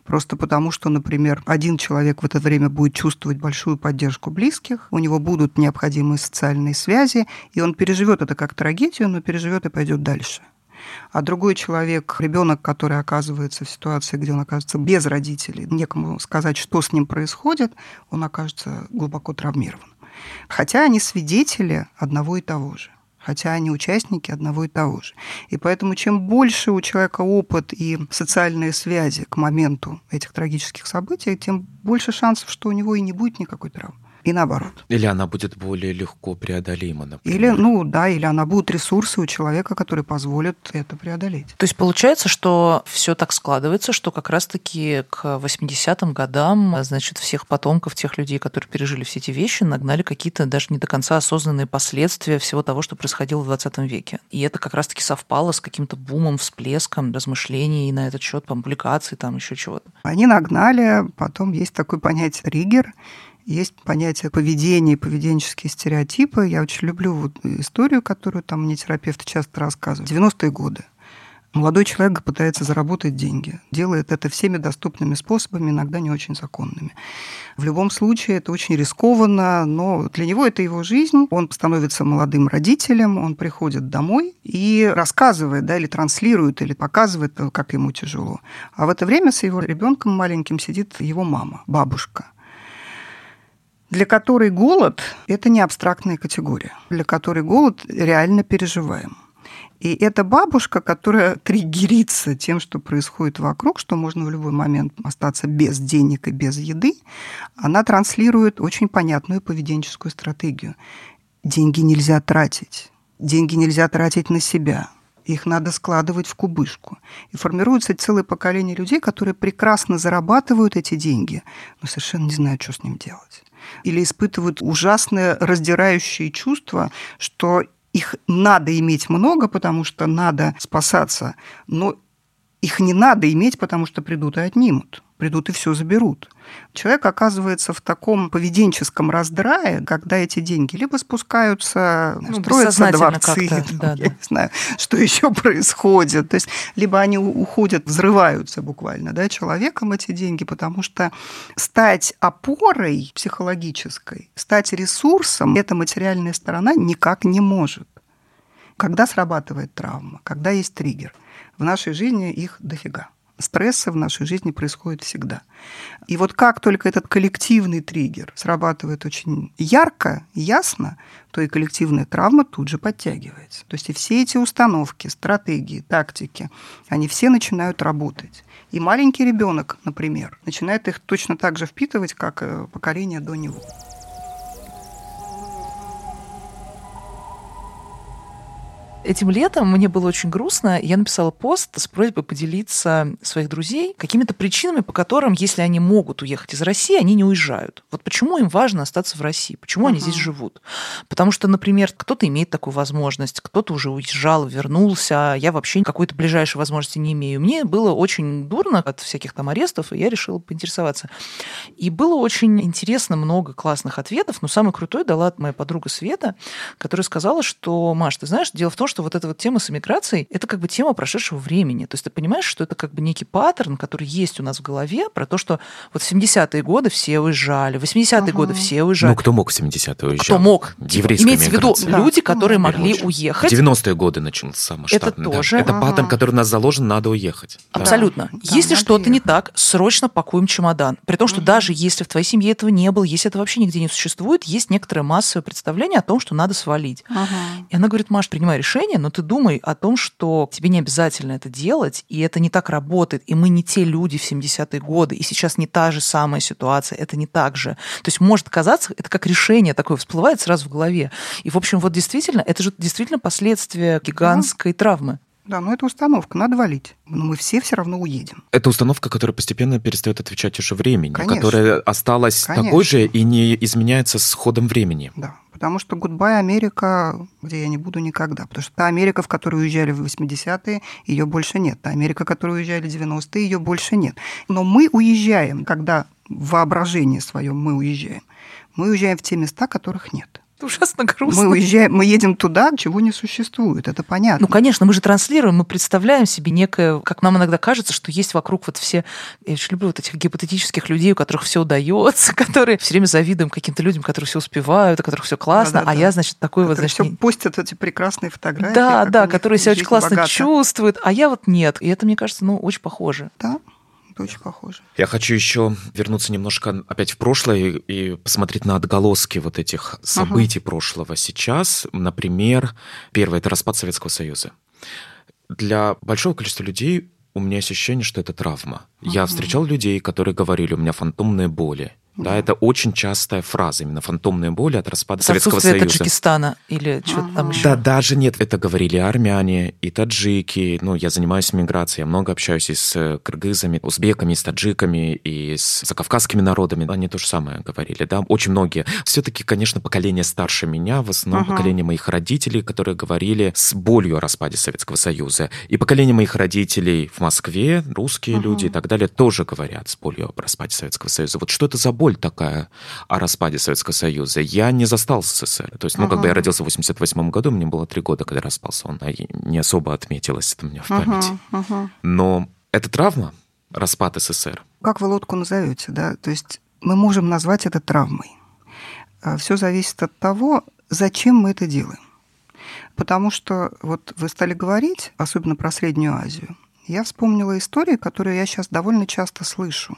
Просто потому, что, например, один человек в это время будет чувствовать большую поддержку близких, у него будут необходимые социальные связи, и он переживет это как трагедию, но переживет и пойдет дальше. А другой человек, ребенок, который оказывается в ситуации, где он оказывается без родителей, некому сказать, что с ним происходит, он окажется глубоко травмирован. Хотя они свидетели одного и того же хотя они участники одного и того же. И поэтому чем больше у человека опыт и социальные связи к моменту этих трагических событий, тем больше шансов, что у него и не будет никакой травмы и наоборот. Или она будет более легко преодолима, например. Или, ну да, или она будет ресурсы у человека, которые позволят это преодолеть. То есть получается, что все так складывается, что как раз-таки к 80-м годам, значит, всех потомков тех людей, которые пережили все эти вещи, нагнали какие-то даже не до конца осознанные последствия всего того, что происходило в 20 веке. И это как раз-таки совпало с каким-то бумом, всплеском размышлений на этот счет, публикаций, там еще чего-то. Они нагнали, потом есть такое понятие триггер, есть понятие поведения поведенческие стереотипы. Я очень люблю вот историю, которую там мне терапевты часто рассказывают. 90-е годы. Молодой человек пытается заработать деньги, делает это всеми доступными способами, иногда не очень законными. В любом случае это очень рискованно, но для него это его жизнь. Он становится молодым родителем, он приходит домой и рассказывает, да, или транслирует, или показывает, как ему тяжело. А в это время с его ребенком маленьким сидит его мама, бабушка – для которой голод – это не абстрактная категория, для которой голод реально переживаем. И это бабушка, которая триггерится тем, что происходит вокруг, что можно в любой момент остаться без денег и без еды, она транслирует очень понятную поведенческую стратегию. Деньги нельзя тратить. Деньги нельзя тратить на себя. Их надо складывать в кубышку. И формируется целое поколение людей, которые прекрасно зарабатывают эти деньги, но совершенно не знают, что с ним делать или испытывают ужасное раздирающее чувство, что их надо иметь много, потому что надо спасаться, но их не надо иметь, потому что придут и отнимут придут и все заберут. Человек оказывается в таком поведенческом раздрае, когда эти деньги либо спускаются, ну, строятся дворцы, там, да, я да. не знаю, что еще происходит. То есть либо они уходят, взрываются буквально да, человеком эти деньги, потому что стать опорой психологической, стать ресурсом, эта материальная сторона никак не может. Когда срабатывает травма, когда есть триггер, в нашей жизни их дофига стресса в нашей жизни происходит всегда. И вот как только этот коллективный триггер срабатывает очень ярко, ясно, то и коллективная травма тут же подтягивается. То есть и все эти установки, стратегии, тактики, они все начинают работать. И маленький ребенок, например, начинает их точно так же впитывать, как э, поколение до него. Этим летом мне было очень грустно. Я написала пост с просьбой поделиться своих друзей какими-то причинами, по которым, если они могут уехать из России, они не уезжают. Вот почему им важно остаться в России? Почему uh-huh. они здесь живут? Потому что, например, кто-то имеет такую возможность, кто-то уже уезжал, вернулся, а я вообще какой-то ближайшей возможности не имею. Мне было очень дурно от всяких там арестов, и я решила поинтересоваться. И было очень интересно, много классных ответов, но самый крутой дала моя подруга Света, которая сказала, что, Маш, ты знаешь, дело в том, что вот эта вот тема с эмиграцией, это как бы тема прошедшего времени. То есть ты понимаешь, что это как бы некий паттерн, который есть у нас в голове, про то, что вот в 70-е годы все уезжали, в 80-е ага. годы все уезжали. Ну, кто мог в 70-е уезжать? Кто мог? Еврейская Имеется в виду да. люди, которые да. могли Очень. уехать. В 90-е годы начался масштабный. Это тоже. Да. Это ага. паттерн, который у нас заложен, надо уехать. Абсолютно. Да. Если что-то не так, срочно пакуем чемодан. При том, что угу. даже если в твоей семье этого не было, если это вообще нигде не существует, есть некоторое массовое представление о том, что надо свалить. Ага. И она говорит, Маш, принимай решение, но ты думай о том, что тебе не обязательно это делать, и это не так работает, и мы не те люди в 70-е годы, и сейчас не та же самая ситуация, это не так же. То есть может казаться, это как решение такое всплывает сразу в голове. И, в общем, вот действительно, это же действительно последствия гигантской да. травмы. Да, но это установка, надо валить. Но мы все все равно уедем. Это установка, которая постепенно перестает отвечать уже времени, Конечно. которая осталась Конечно. такой же и не изменяется с ходом времени. Да, потому что Goodbye Америка, где я не буду никогда. Потому что та Америка, в которую уезжали в 80-е, ее больше нет. Та Америка, в которую уезжали в 90-е, ее больше нет. Но мы уезжаем, когда в воображении своем мы уезжаем. Мы уезжаем в те места, которых нет. Это ужасно грустно. Мы уезжаем, мы едем туда, чего не существует, это понятно. Ну, конечно, мы же транслируем, мы представляем себе некое, как нам иногда кажется, что есть вокруг вот все, я очень люблю вот этих гипотетических людей, у которых все удается, [LAUGHS] которые все время завидуем каким-то людям, которые все успевают, у которых все классно, да, да, а да. я, значит, такой которые вот, значит... все постят эти прекрасные фотографии. Да, да, которые себя очень классно богата. чувствуют, а я вот нет. И это, мне кажется, ну, очень похоже. Да, Это очень похоже. Я хочу еще вернуться немножко опять в прошлое и посмотреть на отголоски вот этих событий uh-huh. прошлого сейчас. Например, первое – это распад Советского Союза. Для большого количества людей у меня ощущение, что это травма. Uh-huh. Я встречал людей, которые говорили, у меня фантомные боли. Да, это очень частая фраза, именно фантомные боли от распада Советского Союза. Таджикистана или что-то ага. там еще. Да, даже нет, это говорили армяне и таджики. Ну, я занимаюсь миграцией, я много общаюсь и с кыргызами, узбеками, с таджиками, и с закавказскими народами. Они то же самое говорили, да, очень многие. Все-таки, конечно, поколение старше меня, в основном ага. поколение моих родителей, которые говорили с болью о распаде Советского Союза. И поколение моих родителей в Москве, русские ага. люди и так далее, тоже говорят с болью о распаде Советского Союза. Вот что это за боль такая о распаде Советского Союза. Я не застал СССР. То есть, ну, uh-huh. как бы я родился в 88 году, мне было три года, когда распался он. И не особо отметилось это у меня в памяти. Uh-huh. Uh-huh. Но это травма, распад СССР. Как вы лодку назовете, да? То есть мы можем назвать это травмой. А, Все зависит от того, зачем мы это делаем. Потому что вот вы стали говорить, особенно про Среднюю Азию, я вспомнила истории, которые я сейчас довольно часто слышу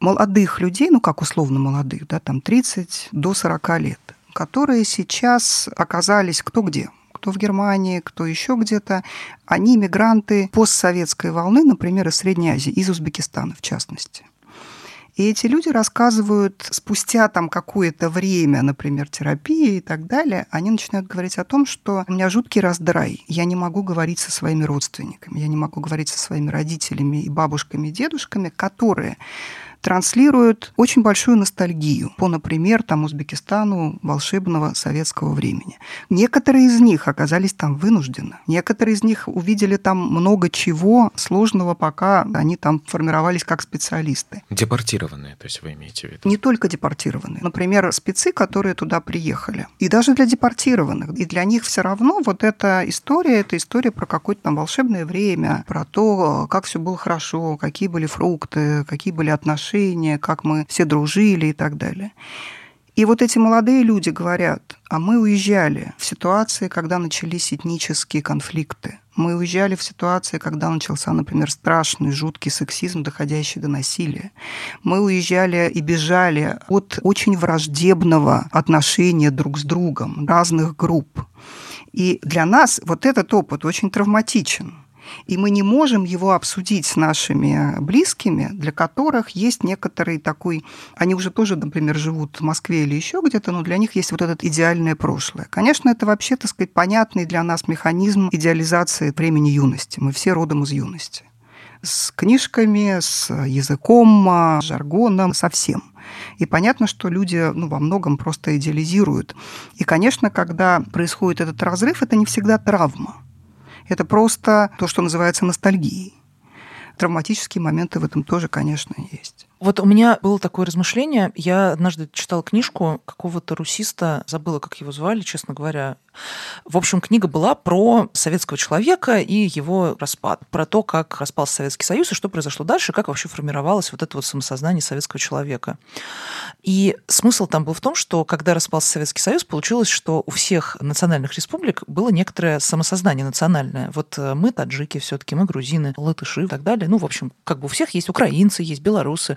молодых людей, ну как условно молодых, да, там 30 до 40 лет, которые сейчас оказались кто где, кто в Германии, кто еще где-то, они мигранты постсоветской волны, например, из Средней Азии, из Узбекистана в частности. И эти люди рассказывают спустя там какое-то время, например, терапии и так далее, они начинают говорить о том, что у меня жуткий раздрай, я не могу говорить со своими родственниками, я не могу говорить со своими родителями и бабушками и дедушками, которые транслируют очень большую ностальгию по, например, там, Узбекистану волшебного советского времени. Некоторые из них оказались там вынуждены. Некоторые из них увидели там много чего сложного, пока они там формировались как специалисты. Депортированные, то есть вы имеете в виду? Не только депортированные. Например, спецы, которые туда приехали. И даже для депортированных. И для них все равно вот эта история, это история про какое-то там волшебное время, про то, как все было хорошо, какие были фрукты, какие были отношения отношения, как мы все дружили и так далее. И вот эти молодые люди говорят, а мы уезжали в ситуации, когда начались этнические конфликты. Мы уезжали в ситуации, когда начался, например, страшный, жуткий сексизм, доходящий до насилия. Мы уезжали и бежали от очень враждебного отношения друг с другом, разных групп. И для нас вот этот опыт очень травматичен и мы не можем его обсудить с нашими близкими, для которых есть некоторый такой... Они уже тоже, например, живут в Москве или еще где-то, но для них есть вот это идеальное прошлое. Конечно, это вообще, так сказать, понятный для нас механизм идеализации времени юности. Мы все родом из юности с книжками, с языком, с жаргоном, со всем. И понятно, что люди ну, во многом просто идеализируют. И, конечно, когда происходит этот разрыв, это не всегда травма. Это просто то, что называется ностальгией. Травматические моменты в этом тоже, конечно, есть. Вот у меня было такое размышление. Я однажды читала книжку какого-то русиста, забыла, как его звали, честно говоря. В общем, книга была про советского человека и его распад, про то, как распался Советский Союз и что произошло дальше, как вообще формировалось вот это вот самосознание советского человека. И смысл там был в том, что когда распался Советский Союз, получилось, что у всех национальных республик было некоторое самосознание национальное. Вот э, мы таджики все таки мы грузины, латыши и так далее. Ну, в общем, как бы у всех есть украинцы, есть белорусы.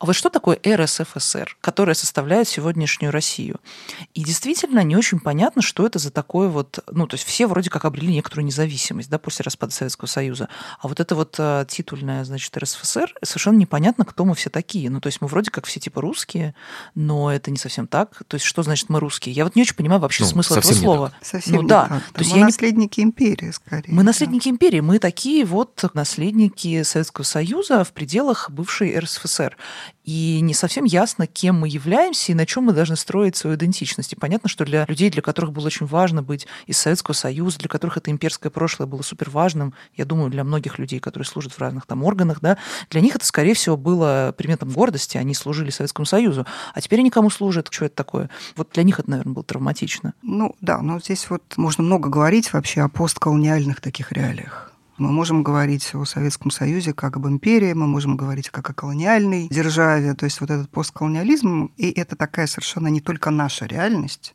А вот что такое РСФСР, которая составляет сегодняшнюю Россию? И действительно не очень понятно, что это за такое вот... Ну, то есть все вроде как обрели некоторую независимость да, после распада Советского Союза. А вот это вот э, титульная, значит, РСФСР, совершенно непонятно, кто мы все такие. Ну, то есть мы вроде как все типа русские, но это не совсем так. То есть что значит мы русские? Я вот не очень понимаю вообще ну, смысл этого слова. Совсем ну, да. Так. То есть мы я наследники не... империи, скорее. Мы наследники да. империи. Мы такие вот наследники Советского Союза в пределах бывшей РСФСР и не совсем ясно, кем мы являемся и на чем мы должны строить свою идентичность. И понятно, что для людей, для которых было очень важно быть из Советского Союза, для которых это имперское прошлое было супер важным, я думаю, для многих людей, которые служат в разных там органах, да, для них это, скорее всего, было предметом гордости, они служили Советскому Союзу, а теперь они кому служат, что это такое? Вот для них это, наверное, было травматично. Ну да, но здесь вот можно много говорить вообще о постколониальных таких реалиях. Мы можем говорить о Советском Союзе как об империи, мы можем говорить как о колониальной державе, то есть вот этот постколониализм, и это такая совершенно не только наша реальность.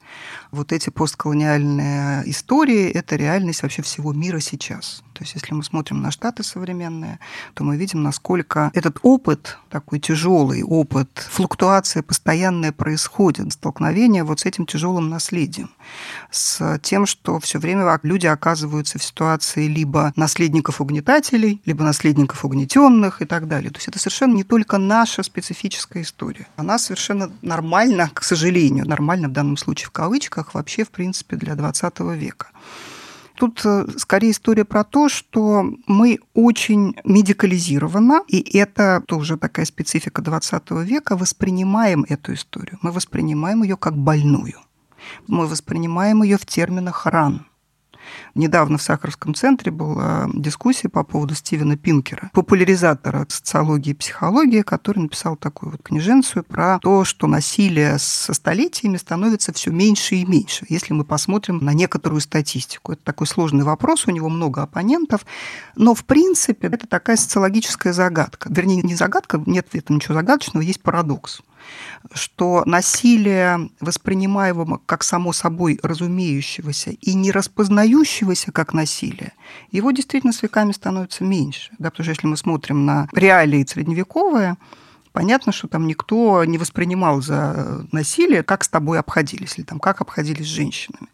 Вот эти постколониальные истории – это реальность вообще всего мира сейчас. То есть если мы смотрим на Штаты современные, то мы видим, насколько этот опыт, такой тяжелый опыт, флуктуация постоянная происходит, столкновение вот с этим тяжелым наследием, с тем, что все время люди оказываются в ситуации либо наследников угнетателей, либо наследников угнетенных и так далее. То есть это совершенно не только наша специфическая история. Она совершенно нормально, к сожалению, нормально в данном случае в кавычках, вообще, в принципе, для 20 века. Тут э, скорее история про то, что мы очень медикализированно, и это тоже такая специфика 20 века, воспринимаем эту историю. Мы воспринимаем ее как больную. Мы воспринимаем ее в терминах ран. Недавно в Сахаровском центре была дискуссия по поводу Стивена Пинкера, популяризатора социологии и психологии, который написал такую вот книженцию про то, что насилие со столетиями становится все меньше и меньше, если мы посмотрим на некоторую статистику. Это такой сложный вопрос, у него много оппонентов, но в принципе это такая социологическая загадка. Вернее, не загадка, нет в этом ничего загадочного, есть парадокс что насилие, воспринимаемое как само собой разумеющегося и не распознающегося как насилие, его действительно с веками становится меньше. Да, потому что если мы смотрим на реалии средневековые, понятно, что там никто не воспринимал за насилие, как с тобой обходились, или там, как обходились с женщинами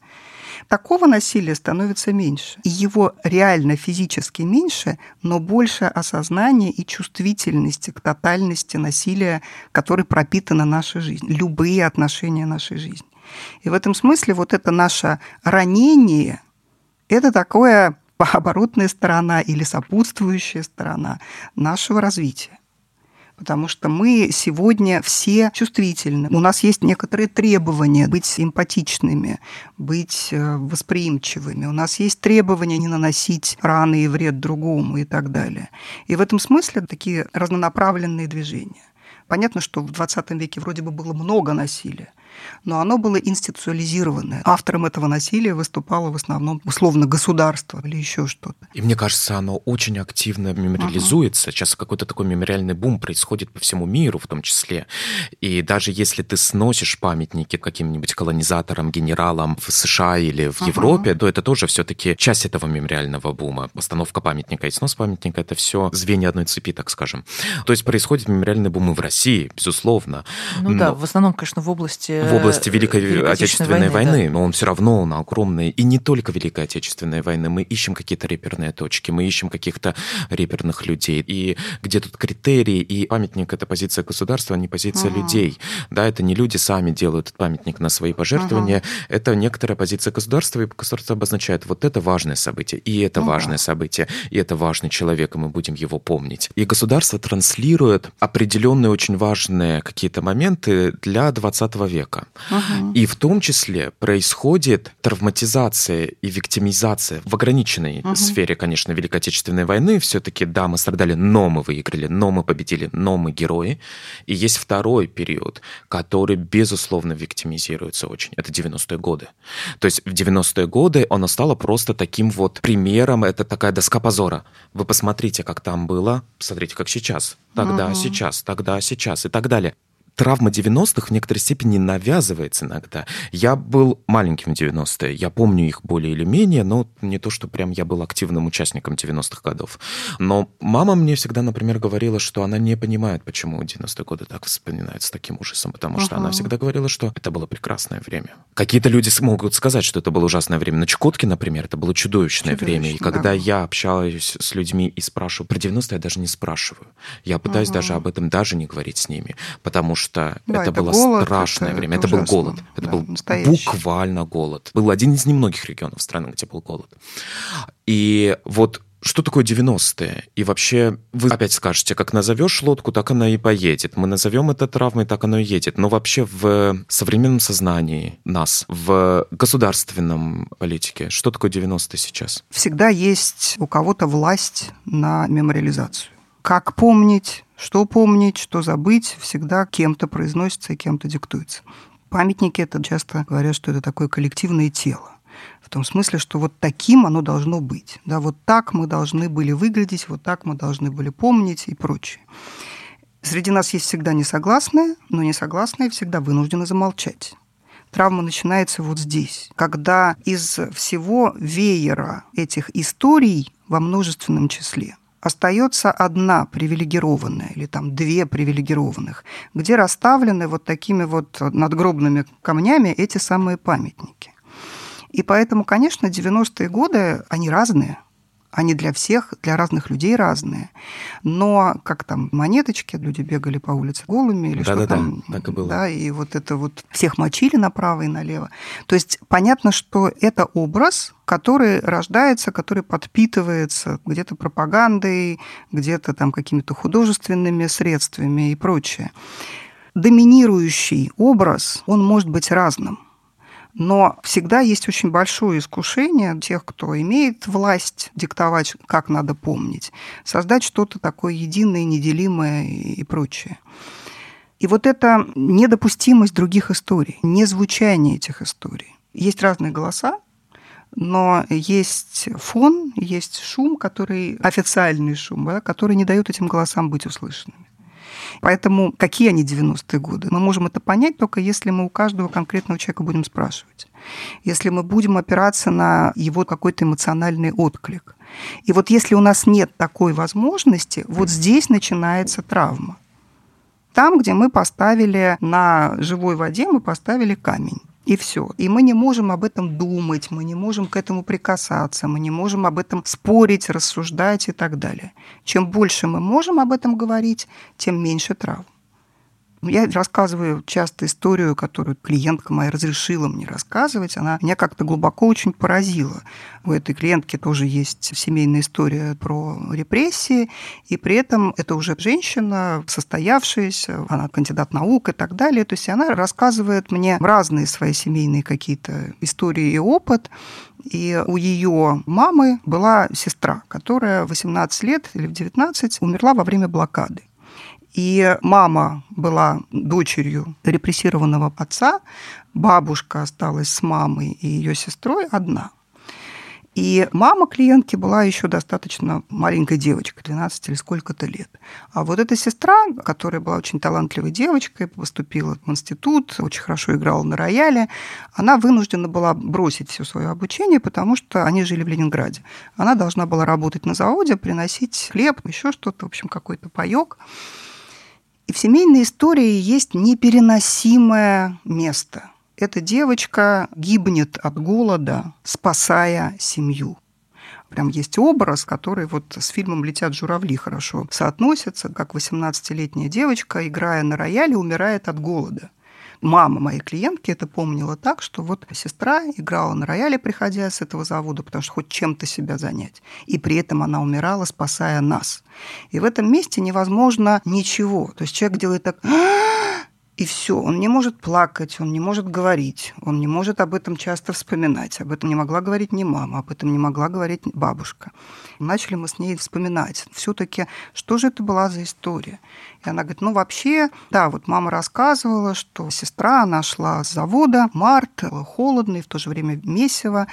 такого насилия становится меньше. И его реально физически меньше, но больше осознания и чувствительности к тотальности насилия, который пропитана наша жизнь, любые отношения нашей жизни. И в этом смысле вот это наше ранение, это такое [LAUGHS] оборотная сторона или сопутствующая сторона нашего развития потому что мы сегодня все чувствительны. У нас есть некоторые требования быть эмпатичными, быть э, восприимчивыми. У нас есть требования не наносить раны и вред другому и так далее. И в этом смысле такие разнонаправленные движения. Понятно, что в 20 веке вроде бы было много насилия, но оно было институциализированное. Автором этого насилия выступало в основном условно государство или еще что-то. И мне кажется, оно очень активно мемориализуется. Uh-huh. Сейчас какой-то такой мемориальный бум происходит по всему миру в том числе. И даже если ты сносишь памятники каким-нибудь колонизаторам, генералам в США или в uh-huh. Европе, то это тоже все-таки часть этого мемориального бума. Постановка памятника и снос памятника — это все звенья одной цепи, так скажем. То есть происходит мемориальный бум и в России, безусловно. Ну Но... да, в основном, конечно, в области в области Великой, Великой Отечественной войны, войны да. но он все равно он огромный. И не только Великой Отечественной войны. Мы ищем какие-то реперные точки, мы ищем каких-то реперных людей. И где тут критерии, и памятник — это позиция государства, а не позиция угу. людей. Да, это не люди сами делают этот памятник на свои пожертвования, угу. это некоторая позиция государства, и государство обозначает, вот это важное событие, и это угу. важное событие, и это важный человек, и мы будем его помнить. И государство транслирует определенные очень важные какие-то моменты для 20 века. Угу. И в том числе происходит травматизация и виктимизация в ограниченной угу. сфере, конечно, Великой Отечественной войны. Все-таки, да, мы страдали, но мы выиграли, но мы победили, но мы герои. И есть второй период, который, безусловно, виктимизируется очень. Это 90-е годы. То есть в 90-е годы оно стало просто таким вот примером, это такая доска позора. Вы посмотрите, как там было, посмотрите, как сейчас. Тогда, угу. сейчас, тогда, сейчас и так далее травма 90-х в некоторой степени навязывается иногда. Я был маленьким в 90-е, я помню их более или менее, но не то, что прям я был активным участником 90-х годов. Но мама мне всегда, например, говорила, что она не понимает, почему 90-е годы так вспоминаются таким ужасом, потому что uh-huh. она всегда говорила, что это было прекрасное время. Какие-то люди могут сказать, что это было ужасное время. На Чукотке, например, это было чудовищное, чудовищное время. И когда да. я общаюсь с людьми и спрашиваю про 90-е, я даже не спрашиваю. Я пытаюсь uh-huh. даже об этом даже не говорить с ними, потому что что да, это, это было голод, страшное это, время. Это, это был голод. Это да, был настоящий. буквально голод. Был один из немногих регионов страны, где был голод. И вот что такое 90-е? И вообще, вы опять скажете, как назовешь лодку, так она и поедет. Мы назовем это травмой, так оно и едет. Но вообще в современном сознании нас, в государственном политике, что такое 90-е сейчас? Всегда есть у кого-то власть на мемориализацию. Как помнить, что помнить, что забыть, всегда кем-то произносится и кем-то диктуется. Памятники это часто говорят, что это такое коллективное тело. В том смысле, что вот таким оно должно быть. Да, вот так мы должны были выглядеть, вот так мы должны были помнить и прочее. Среди нас есть всегда несогласные, но несогласные всегда вынуждены замолчать. Травма начинается вот здесь, когда из всего веера этих историй во множественном числе. Остается одна привилегированная или там две привилегированных, где расставлены вот такими вот надгробными камнями эти самые памятники. И поэтому, конечно, 90-е годы, они разные – они для всех, для разных людей разные. Но как там монеточки, люди бегали по улице голыми или да, что да, там. Да, так и было. Да, и вот это вот всех мочили направо и налево. То есть понятно, что это образ, который рождается, который подпитывается где-то пропагандой, где-то там какими-то художественными средствами и прочее. Доминирующий образ, он может быть разным. Но всегда есть очень большое искушение тех, кто имеет власть диктовать, как надо помнить, создать что-то такое единое, неделимое и прочее. И вот эта недопустимость других историй, не звучание этих историй. Есть разные голоса, но есть фон, есть шум, который официальный шум, да, который не дает этим голосам быть услышанными. Поэтому какие они 90-е годы? Мы можем это понять только если мы у каждого конкретного человека будем спрашивать. Если мы будем опираться на его какой-то эмоциональный отклик. И вот если у нас нет такой возможности, вот здесь начинается травма. Там, где мы поставили на живой воде, мы поставили камень и все. И мы не можем об этом думать, мы не можем к этому прикасаться, мы не можем об этом спорить, рассуждать и так далее. Чем больше мы можем об этом говорить, тем меньше травм. Я рассказываю часто историю, которую клиентка моя разрешила мне рассказывать. Она меня как-то глубоко очень поразила. У этой клиентки тоже есть семейная история про репрессии, и при этом это уже женщина, состоявшаяся, она кандидат наук и так далее. То есть она рассказывает мне разные свои семейные какие-то истории и опыт. И у ее мамы была сестра, которая 18 лет или в 19 умерла во время блокады. И мама была дочерью репрессированного отца, бабушка осталась с мамой и ее сестрой одна. И мама клиентки была еще достаточно маленькой девочкой, 12 или сколько-то лет. А вот эта сестра, которая была очень талантливой девочкой, поступила в институт, очень хорошо играла на рояле, она вынуждена была бросить все свое обучение, потому что они жили в Ленинграде. Она должна была работать на заводе, приносить хлеб, еще что-то, в общем, какой-то паек. И в семейной истории есть непереносимое место. Эта девочка гибнет от голода, спасая семью. Прям есть образ, который вот с фильмом «Летят журавли» хорошо соотносится, как 18-летняя девочка, играя на рояле, умирает от голода мама моей клиентки это помнила так, что вот сестра играла на рояле, приходя с этого завода, потому что хоть чем-то себя занять. И при этом она умирала, спасая нас. И в этом месте невозможно ничего. То есть человек делает так и все. Он не может плакать, он не может говорить, он не может об этом часто вспоминать. Об этом не могла говорить ни мама, об этом не могла говорить бабушка. Начали мы с ней вспоминать. Все-таки, что же это была за история? И она говорит, ну вообще, да, вот мама рассказывала, что сестра, она шла с завода, март, холодно и в то же время месиво,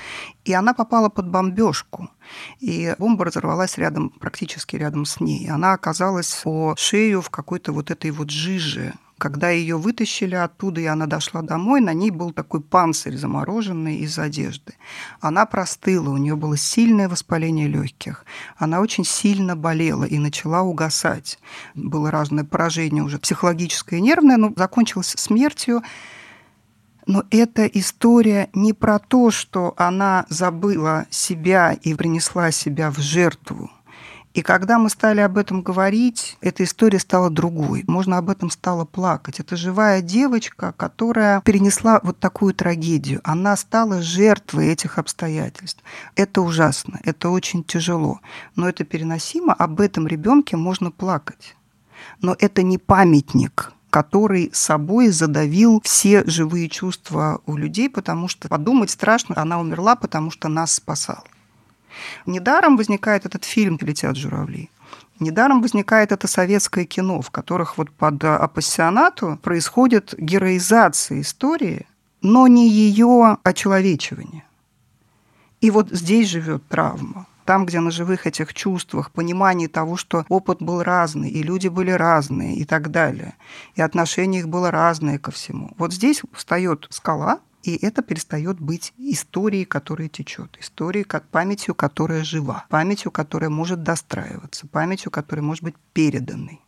и она попала под бомбежку. И бомба разорвалась рядом, практически рядом с ней. Она оказалась по шею в какой-то вот этой вот жиже, когда ее вытащили оттуда, и она дошла домой, на ней был такой панцирь замороженный из одежды. Она простыла, у нее было сильное воспаление легких. Она очень сильно болела и начала угасать. Было разное поражение уже психологическое и нервное, но закончилось смертью. Но эта история не про то, что она забыла себя и принесла себя в жертву. И когда мы стали об этом говорить, эта история стала другой. Можно об этом стало плакать. Это живая девочка, которая перенесла вот такую трагедию. Она стала жертвой этих обстоятельств. Это ужасно, это очень тяжело. Но это переносимо, об этом ребенке можно плакать. Но это не памятник который собой задавил все живые чувства у людей, потому что подумать страшно, она умерла, потому что нас спасала. Недаром возникает этот фильм «Летят журавли». Недаром возникает это советское кино, в которых вот под апассионату происходит героизация истории, но не ее очеловечивание. И вот здесь живет травма. Там, где на живых этих чувствах, понимании того, что опыт был разный, и люди были разные, и так далее, и отношение их было разное ко всему. Вот здесь встает скала, И это перестает быть историей, которая течет, историей, как памятью, которая жива, памятью, которая может достраиваться, памятью, которая может быть переданной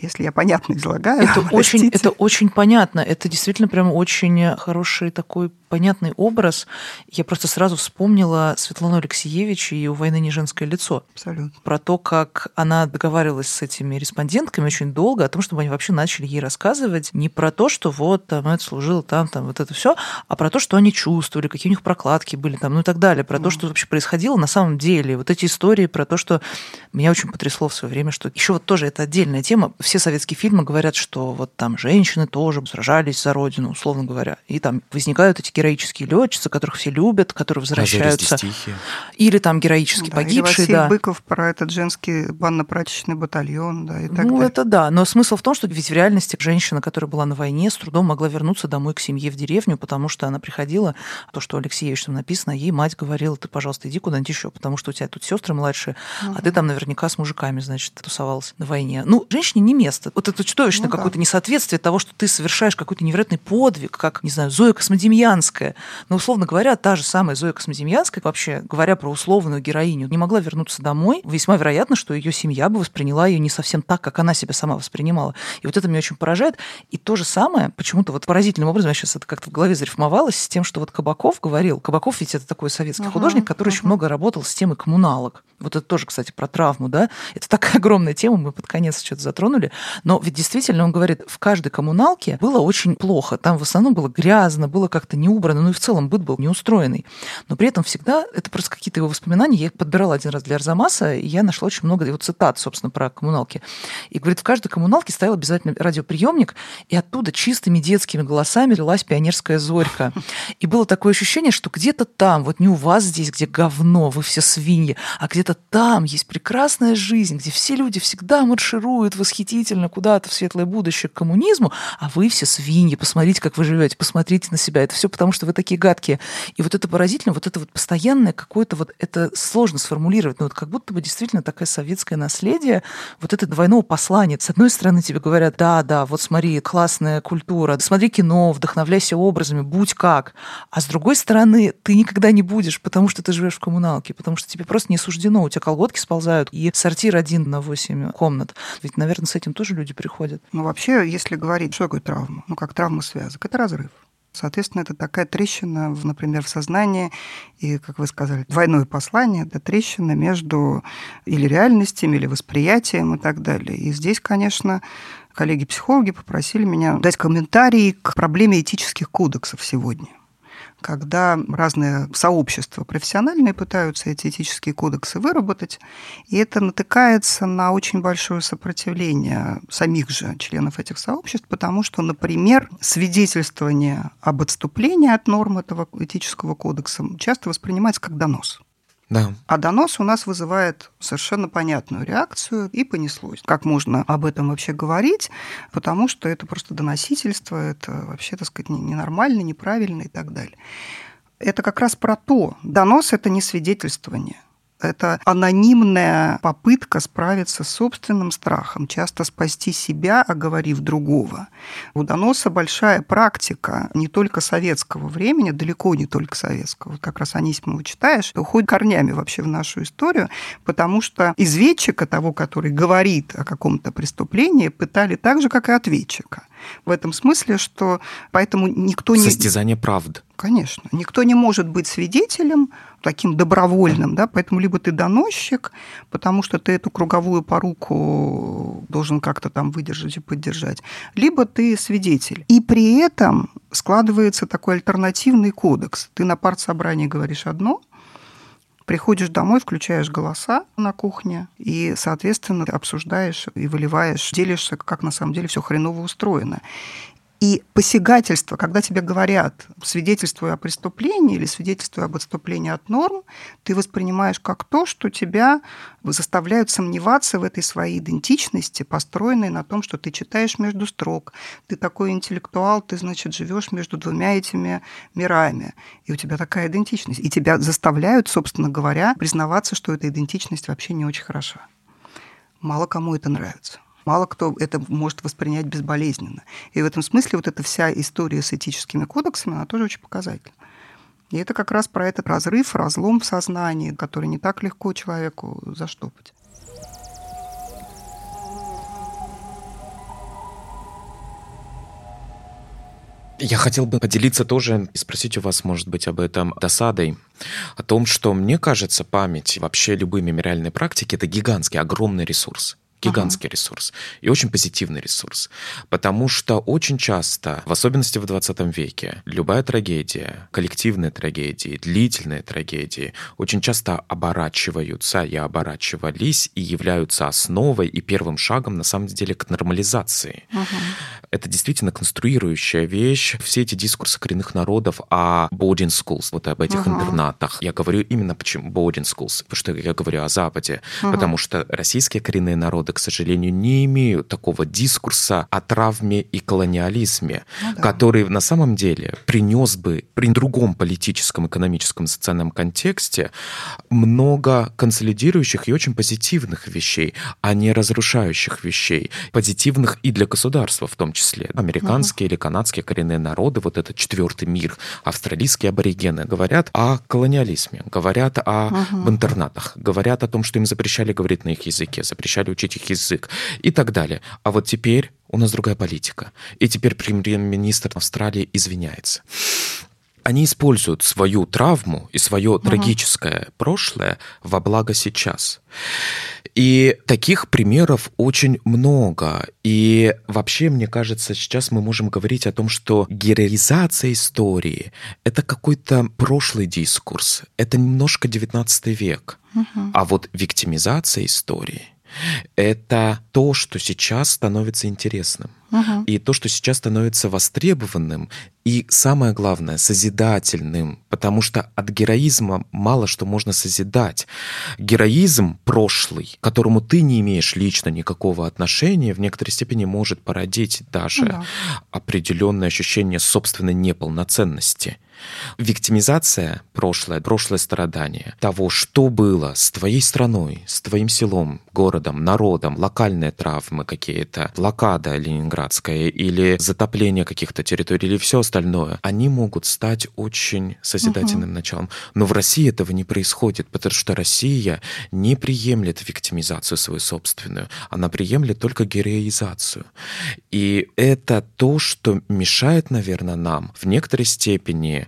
если я понятно излагаю. Это [LAUGHS] очень, это очень понятно. Это действительно прям очень хороший такой понятный образ. Я просто сразу вспомнила Светлану Алексеевич и «У войны не женское лицо». Абсолютно. Про то, как она договаривалась с этими респондентками очень долго о том, чтобы они вообще начали ей рассказывать не про то, что вот там это служило там, там вот это все, а про то, что они чувствовали, какие у них прокладки были там, ну и так далее, про mm. то, что вообще происходило на самом деле. Вот эти истории про то, что меня очень потрясло в свое время, что еще вот тоже это отдельная тема все советские фильмы говорят, что вот там женщины тоже сражались за родину, условно говоря. И там возникают эти героические летчицы, которых все любят, которые возвращаются. Или там героически да, погибшие. Или да. Быков про этот женский банно-прачечный батальон, да, и так Ну, далее. это да. Но смысл в том, что ведь в реальности женщина, которая была на войне, с трудом могла вернуться домой к семье в деревню, потому что она приходила, то, что Алексеевич там написано, ей мать говорила, ты, пожалуйста, иди куда-нибудь еще, потому что у тебя тут сестры младшие, угу. а ты там наверняка с мужиками, значит, тусовалась на войне. Ну, женщине не место. Вот это чудовищное ну, какое-то да. несоответствие того, что ты совершаешь какой-то невероятный подвиг, как, не знаю, Зоя Космодемьянская. Но, условно говоря, та же самая Зоя Космодемьянская, вообще говоря про условную героиню, не могла вернуться домой. Весьма вероятно, что ее семья бы восприняла ее не совсем так, как она себя сама воспринимала. И вот это меня очень поражает. И то же самое, почему-то вот поразительным образом, я сейчас это как-то в голове зарифмовалось с тем, что вот Кабаков говорил, Кабаков ведь это такой советский uh-huh, художник, который uh-huh. очень много работал с темой коммуналок. Вот это тоже, кстати, про травму, да? Это такая [LAUGHS] огромная тема, мы под конец что-то затронули. Но ведь действительно, он говорит, в каждой коммуналке было очень плохо. Там в основном было грязно, было как-то не убрано, ну и в целом быт был неустроенный. Но при этом всегда, это просто какие-то его воспоминания, я их подбирала один раз для Арзамаса, и я нашла очень много его цитат, собственно, про коммуналки. И говорит, в каждой коммуналке стоял обязательно радиоприемник, и оттуда чистыми детскими голосами лилась пионерская зорька. И было такое ощущение, что где-то там, вот не у вас здесь, где говно, вы все свиньи, а где-то там есть прекрасная жизнь, где все люди всегда маршируют восхитительно куда-то в светлое будущее к коммунизму, а вы все свиньи, посмотрите, как вы живете, посмотрите на себя. Это все потому, что вы такие гадкие. И вот это поразительно, вот это вот постоянное какое-то вот, это сложно сформулировать, но вот как будто бы действительно такое советское наследие, вот это двойного послания. С одной стороны тебе говорят, да, да, вот смотри, классная культура, смотри кино, вдохновляйся образами, будь как. А с другой стороны, ты никогда не будешь, потому что ты живешь в коммуналке, потому что тебе просто не суждено, у тебя колготки сползают, и сортир один на 8 комнат. Ведь, наверное, с этим тоже люди приходят. Ну, вообще, если говорить, что такое травма? Ну, как травма связок, это разрыв. Соответственно, это такая трещина, например, в сознании, и, как вы сказали, двойное послание, это трещина между или реальностями, или восприятием и так далее. И здесь, конечно, коллеги-психологи попросили меня дать комментарий к проблеме этических кодексов сегодня когда разные сообщества профессиональные пытаются эти этические кодексы выработать, и это натыкается на очень большое сопротивление самих же членов этих сообществ, потому что, например, свидетельствование об отступлении от норм этого этического кодекса часто воспринимается как донос. Да. А донос у нас вызывает совершенно понятную реакцию, и понеслось. Как можно об этом вообще говорить? Потому что это просто доносительство, это вообще, так сказать, ненормально, неправильно и так далее. Это как раз про то. Донос – это не свидетельствование. Это анонимная попытка справиться с собственным страхом, часто спасти себя, оговорив другого. У доноса большая практика не только советского времени, далеко не только советского. Вот как раз Анисимова читаешь, уходит корнями вообще в нашу историю, потому что изведчика, того, который говорит о каком-то преступлении, пытали так же, как и ответчика. В этом смысле, что поэтому никто не... Состязание правд. Конечно. Никто не может быть свидетелем таким добровольным, да, поэтому либо ты доносчик, потому что ты эту круговую поруку должен как-то там выдержать и поддержать, либо ты свидетель. И при этом складывается такой альтернативный кодекс. Ты на партсобрании говоришь одно, приходишь домой, включаешь голоса на кухне и, соответственно, обсуждаешь и выливаешь, делишься, как на самом деле все хреново устроено. И посягательство, когда тебе говорят, свидетельствуя о преступлении или свидетельствуя об отступлении от норм, ты воспринимаешь как то, что тебя заставляют сомневаться в этой своей идентичности, построенной на том, что ты читаешь между строк, ты такой интеллектуал, ты, значит, живешь между двумя этими мирами, и у тебя такая идентичность. И тебя заставляют, собственно говоря, признаваться, что эта идентичность вообще не очень хороша. Мало кому это нравится. Мало кто это может воспринять безболезненно. И в этом смысле вот эта вся история с этическими кодексами, она тоже очень показательна. И это как раз про этот разрыв, разлом в сознании, который не так легко человеку заштопать. Я хотел бы поделиться тоже и спросить у вас, может быть, об этом досадой, о том, что мне кажется, память, вообще любые мемориальные практики — это гигантский, огромный ресурс гигантский ага. ресурс и очень позитивный ресурс. Потому что очень часто, в особенности в 20 веке, любая трагедия, коллективные трагедии, длительные трагедии очень часто оборачиваются и оборачивались и являются основой и первым шагом, на самом деле, к нормализации. Ага. Это действительно конструирующая вещь. Все эти дискурсы коренных народов о boarding schools, вот об этих ага. интернатах. Я говорю именно почему boarding schools, потому что я говорю о Западе. Ага. Потому что российские коренные народы к сожалению, не имеют такого дискурса о травме и колониализме, да. который на самом деле принес бы при другом политическом, экономическом, социальном контексте много консолидирующих и очень позитивных вещей, а не разрушающих вещей. Позитивных и для государства в том числе. Американские угу. или канадские коренные народы, вот этот четвертый мир, австралийские аборигены, говорят о колониализме, говорят о угу. интернатах, говорят о том, что им запрещали говорить на их языке, запрещали учить их язык и так далее. А вот теперь у нас другая политика. И теперь премьер-министр Австралии извиняется. Они используют свою травму и свое угу. трагическое прошлое во благо сейчас. И таких примеров очень много. И вообще, мне кажется, сейчас мы можем говорить о том, что героизация истории — это какой-то прошлый дискурс, это немножко 19 век. Угу. А вот виктимизация истории — это то, что сейчас становится интересным. Угу. И то, что сейчас становится востребованным, и самое главное, созидательным, потому что от героизма мало что можно созидать. Героизм прошлый, к которому ты не имеешь лично никакого отношения, в некоторой степени может породить даже ну да. определенное ощущение собственной неполноценности. Виктимизация прошлое, прошлое страдание того, что было с твоей страной, с твоим селом, городом, народом, локальные травмы какие-то, блокада ленинградская или затопление каких-то территорий или все остальное, они могут стать очень созидательным угу. началом. Но в России этого не происходит, потому что Россия не приемлет виктимизацию свою собственную, она приемлет только героизацию. И это то, что мешает, наверное, нам в некоторой степени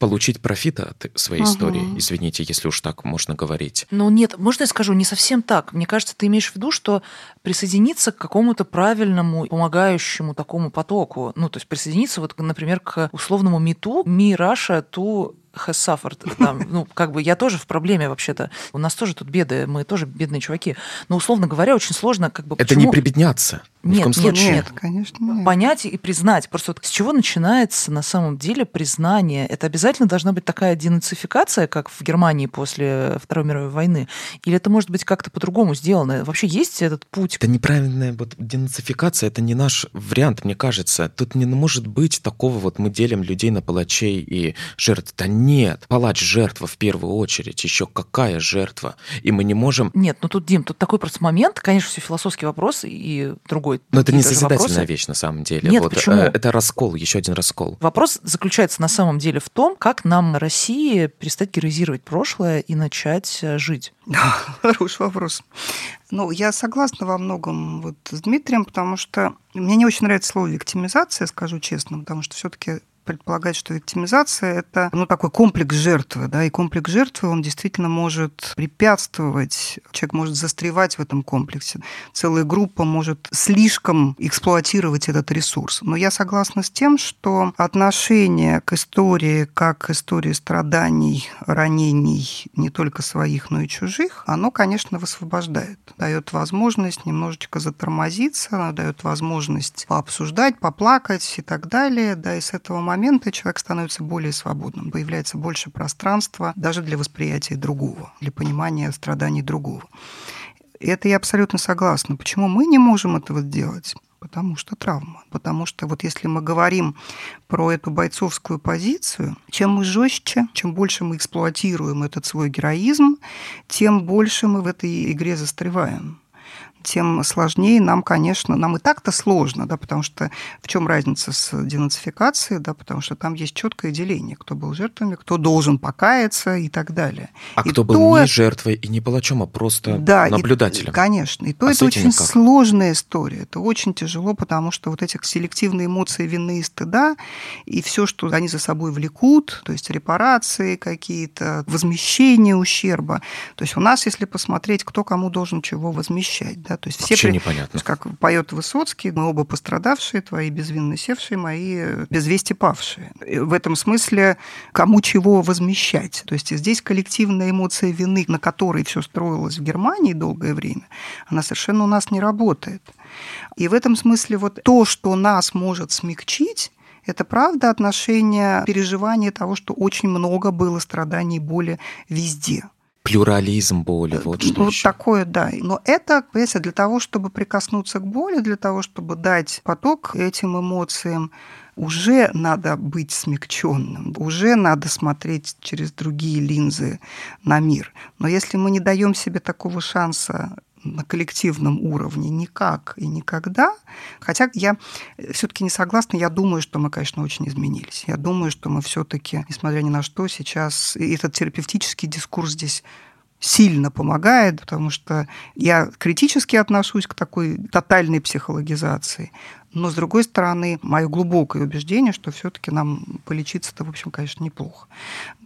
получить профит от своей ага. истории. Извините, если уж так можно говорить. Ну нет, можно я скажу, не совсем так. Мне кажется, ты имеешь в виду, что присоединиться к какому-то правильному, помогающему такому потоку. Ну, то есть присоединиться, вот, например, к условному МИТу, Ми Раша, ту has suffered. Там, [LAUGHS] ну, как бы я тоже в проблеме вообще-то. У нас тоже тут беды, мы тоже бедные чуваки. Но, условно говоря, очень сложно как бы... Это почему... не прибедняться. Ни нет, в коем нет, нет, конечно. Нет. Понять и признать. Просто вот с чего начинается на самом деле признание? Это обязательно должна быть такая денацификация, как в Германии после Второй мировой войны? Или это может быть как-то по-другому сделано? Вообще есть этот путь? Это неправильная вот денацификация, это не наш вариант, мне кажется. Тут не может быть такого вот мы делим людей на палачей и жертв. Да нет, палач жертва в первую очередь. Еще какая жертва? И мы не можем... Нет, ну тут, Дим, тут такой просто момент, конечно, все философский вопрос и другой. Но это не созидательная вещь на самом деле. Нет, вот, почему? Э, это раскол, еще один раскол. Вопрос заключается на самом деле в том, как нам России перестать героизировать прошлое и начать э, жить. Да, [LAUGHS] хороший вопрос. Ну, я согласна во многом вот с Дмитрием, потому что мне не очень нравится слово виктимизация, скажу честно, потому что все-таки предполагать, что виктимизация – это ну, такой комплекс жертвы, да, и комплекс жертвы, он действительно может препятствовать, человек может застревать в этом комплексе, целая группа может слишком эксплуатировать этот ресурс. Но я согласна с тем, что отношение к истории, как к истории страданий, ранений не только своих, но и чужих, оно, конечно, высвобождает, дает возможность немножечко затормозиться, дает возможность пообсуждать, поплакать и так далее, да, и с этого момента человек становится более свободным, появляется больше пространства даже для восприятия другого, для понимания страданий другого. Это я абсолютно согласна. Почему мы не можем этого сделать? Потому что травма. Потому что вот если мы говорим про эту бойцовскую позицию, чем мы жестче, чем больше мы эксплуатируем этот свой героизм, тем больше мы в этой игре застреваем. Тем сложнее нам, конечно, нам и так-то сложно, да, потому что в чем разница с денацификацией, да, потому что там есть четкое деление, кто был жертвами, кто должен покаяться и так далее. А и кто был то... не жертвой и не палачом, а просто да, наблюдателем. И, конечно. И то а это очень как? сложная история. Это очень тяжело, потому что вот эти селективные эмоции вины и стыда, и все, что они за собой влекут, то есть репарации какие-то, возмещение ущерба. То есть у нас, если посмотреть, кто кому должен чего возмещать, да, то есть все... Вообще непонятно. То есть, как поет Высоцкий, мы оба пострадавшие, твои безвинно севшие, мои без вести павшие. В этом смысле кому чего возмещать. То есть здесь коллективная эмоция вины, на которой все строилось в Германии долгое время, она совершенно у нас не работает. И в этом смысле вот то, что нас может смягчить, это правда отношение, переживание того, что очень много было страданий и боли везде. Плюрализм боли, вот что Вот еще. такое, да. Но это, понимаете, для того, чтобы прикоснуться к боли, для того, чтобы дать поток этим эмоциям, уже надо быть смягченным, уже надо смотреть через другие линзы на мир. Но если мы не даем себе такого шанса на коллективном уровне никак и никогда. Хотя я все-таки не согласна, я думаю, что мы, конечно, очень изменились. Я думаю, что мы все-таки, несмотря ни на что, сейчас этот терапевтический дискурс здесь сильно помогает, потому что я критически отношусь к такой тотальной психологизации. Но, с другой стороны, мое глубокое убеждение, что все-таки нам полечиться-то, в общем, конечно, неплохо.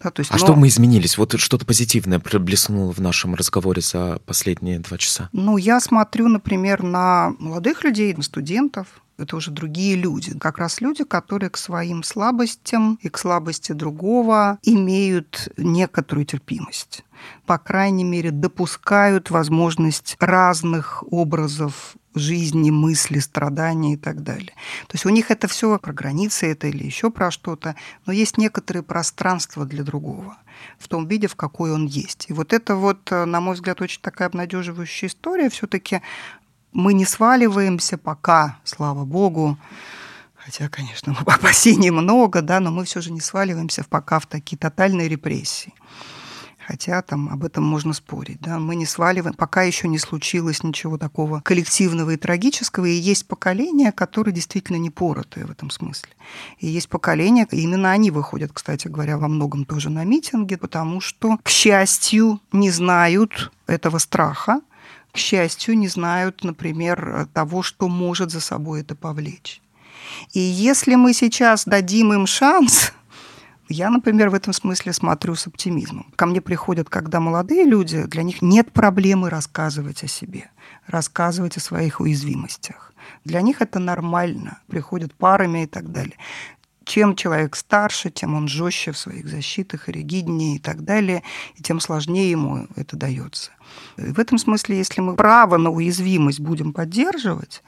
Да, то есть, а но... что мы изменились? Вот что-то позитивное проблеснуло в нашем разговоре за последние два часа. Ну, я смотрю, например, на молодых людей, на студентов, это уже другие люди. Как раз люди, которые к своим слабостям и к слабости другого имеют некоторую терпимость. По крайней мере, допускают возможность разных образов жизни, мысли, страдания и так далее. То есть у них это все про границы это или еще про что-то, но есть некоторые пространства для другого в том виде, в какой он есть. И вот это вот, на мой взгляд, очень такая обнадеживающая история. Все-таки мы не сваливаемся пока, слава богу, хотя, конечно, [LAUGHS] опасений много, да, но мы все же не сваливаемся пока в такие тотальные репрессии. Хотя там об этом можно спорить. Да? Мы не сваливаем, пока еще не случилось ничего такого коллективного и трагического. И есть поколения, которые действительно не поротые в этом смысле. И есть поколения, именно они выходят, кстати говоря, во многом тоже на митинги, потому что, к счастью, не знают этого страха, к счастью, не знают, например, того, что может за собой это повлечь. И если мы сейчас дадим им шанс, я, например, в этом смысле смотрю с оптимизмом. Ко мне приходят, когда молодые люди, для них нет проблемы рассказывать о себе, рассказывать о своих уязвимостях. Для них это нормально, приходят парами и так далее. Чем человек старше, тем он жестче в своих защитах, ригиднее и так далее, и тем сложнее ему это дается. И в этом смысле, если мы право на уязвимость будем поддерживать,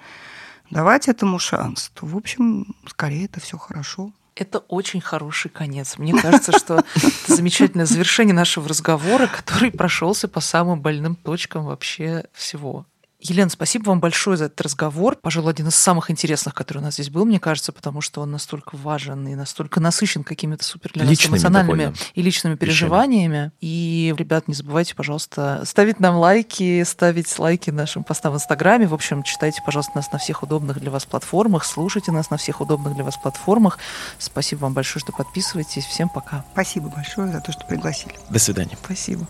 давать этому шанс, то, в общем, скорее это все хорошо. Это очень хороший конец. Мне кажется, что это замечательное завершение нашего разговора, который прошелся по самым больным точкам вообще всего. Елена, спасибо вам большое за этот разговор. Пожалуй, один из самых интересных, который у нас здесь был, мне кажется, потому что он настолько важен и настолько насыщен какими-то супер для нас эмоциональными довольно. и личными переживаниями. И, ребят, не забывайте, пожалуйста, ставить нам лайки, ставить лайки нашим постам в Инстаграме. В общем, читайте, пожалуйста, нас на всех удобных для вас платформах, слушайте нас на всех удобных для вас платформах. Спасибо вам большое, что подписываетесь. Всем пока. Спасибо большое за то, что пригласили. До свидания. Спасибо.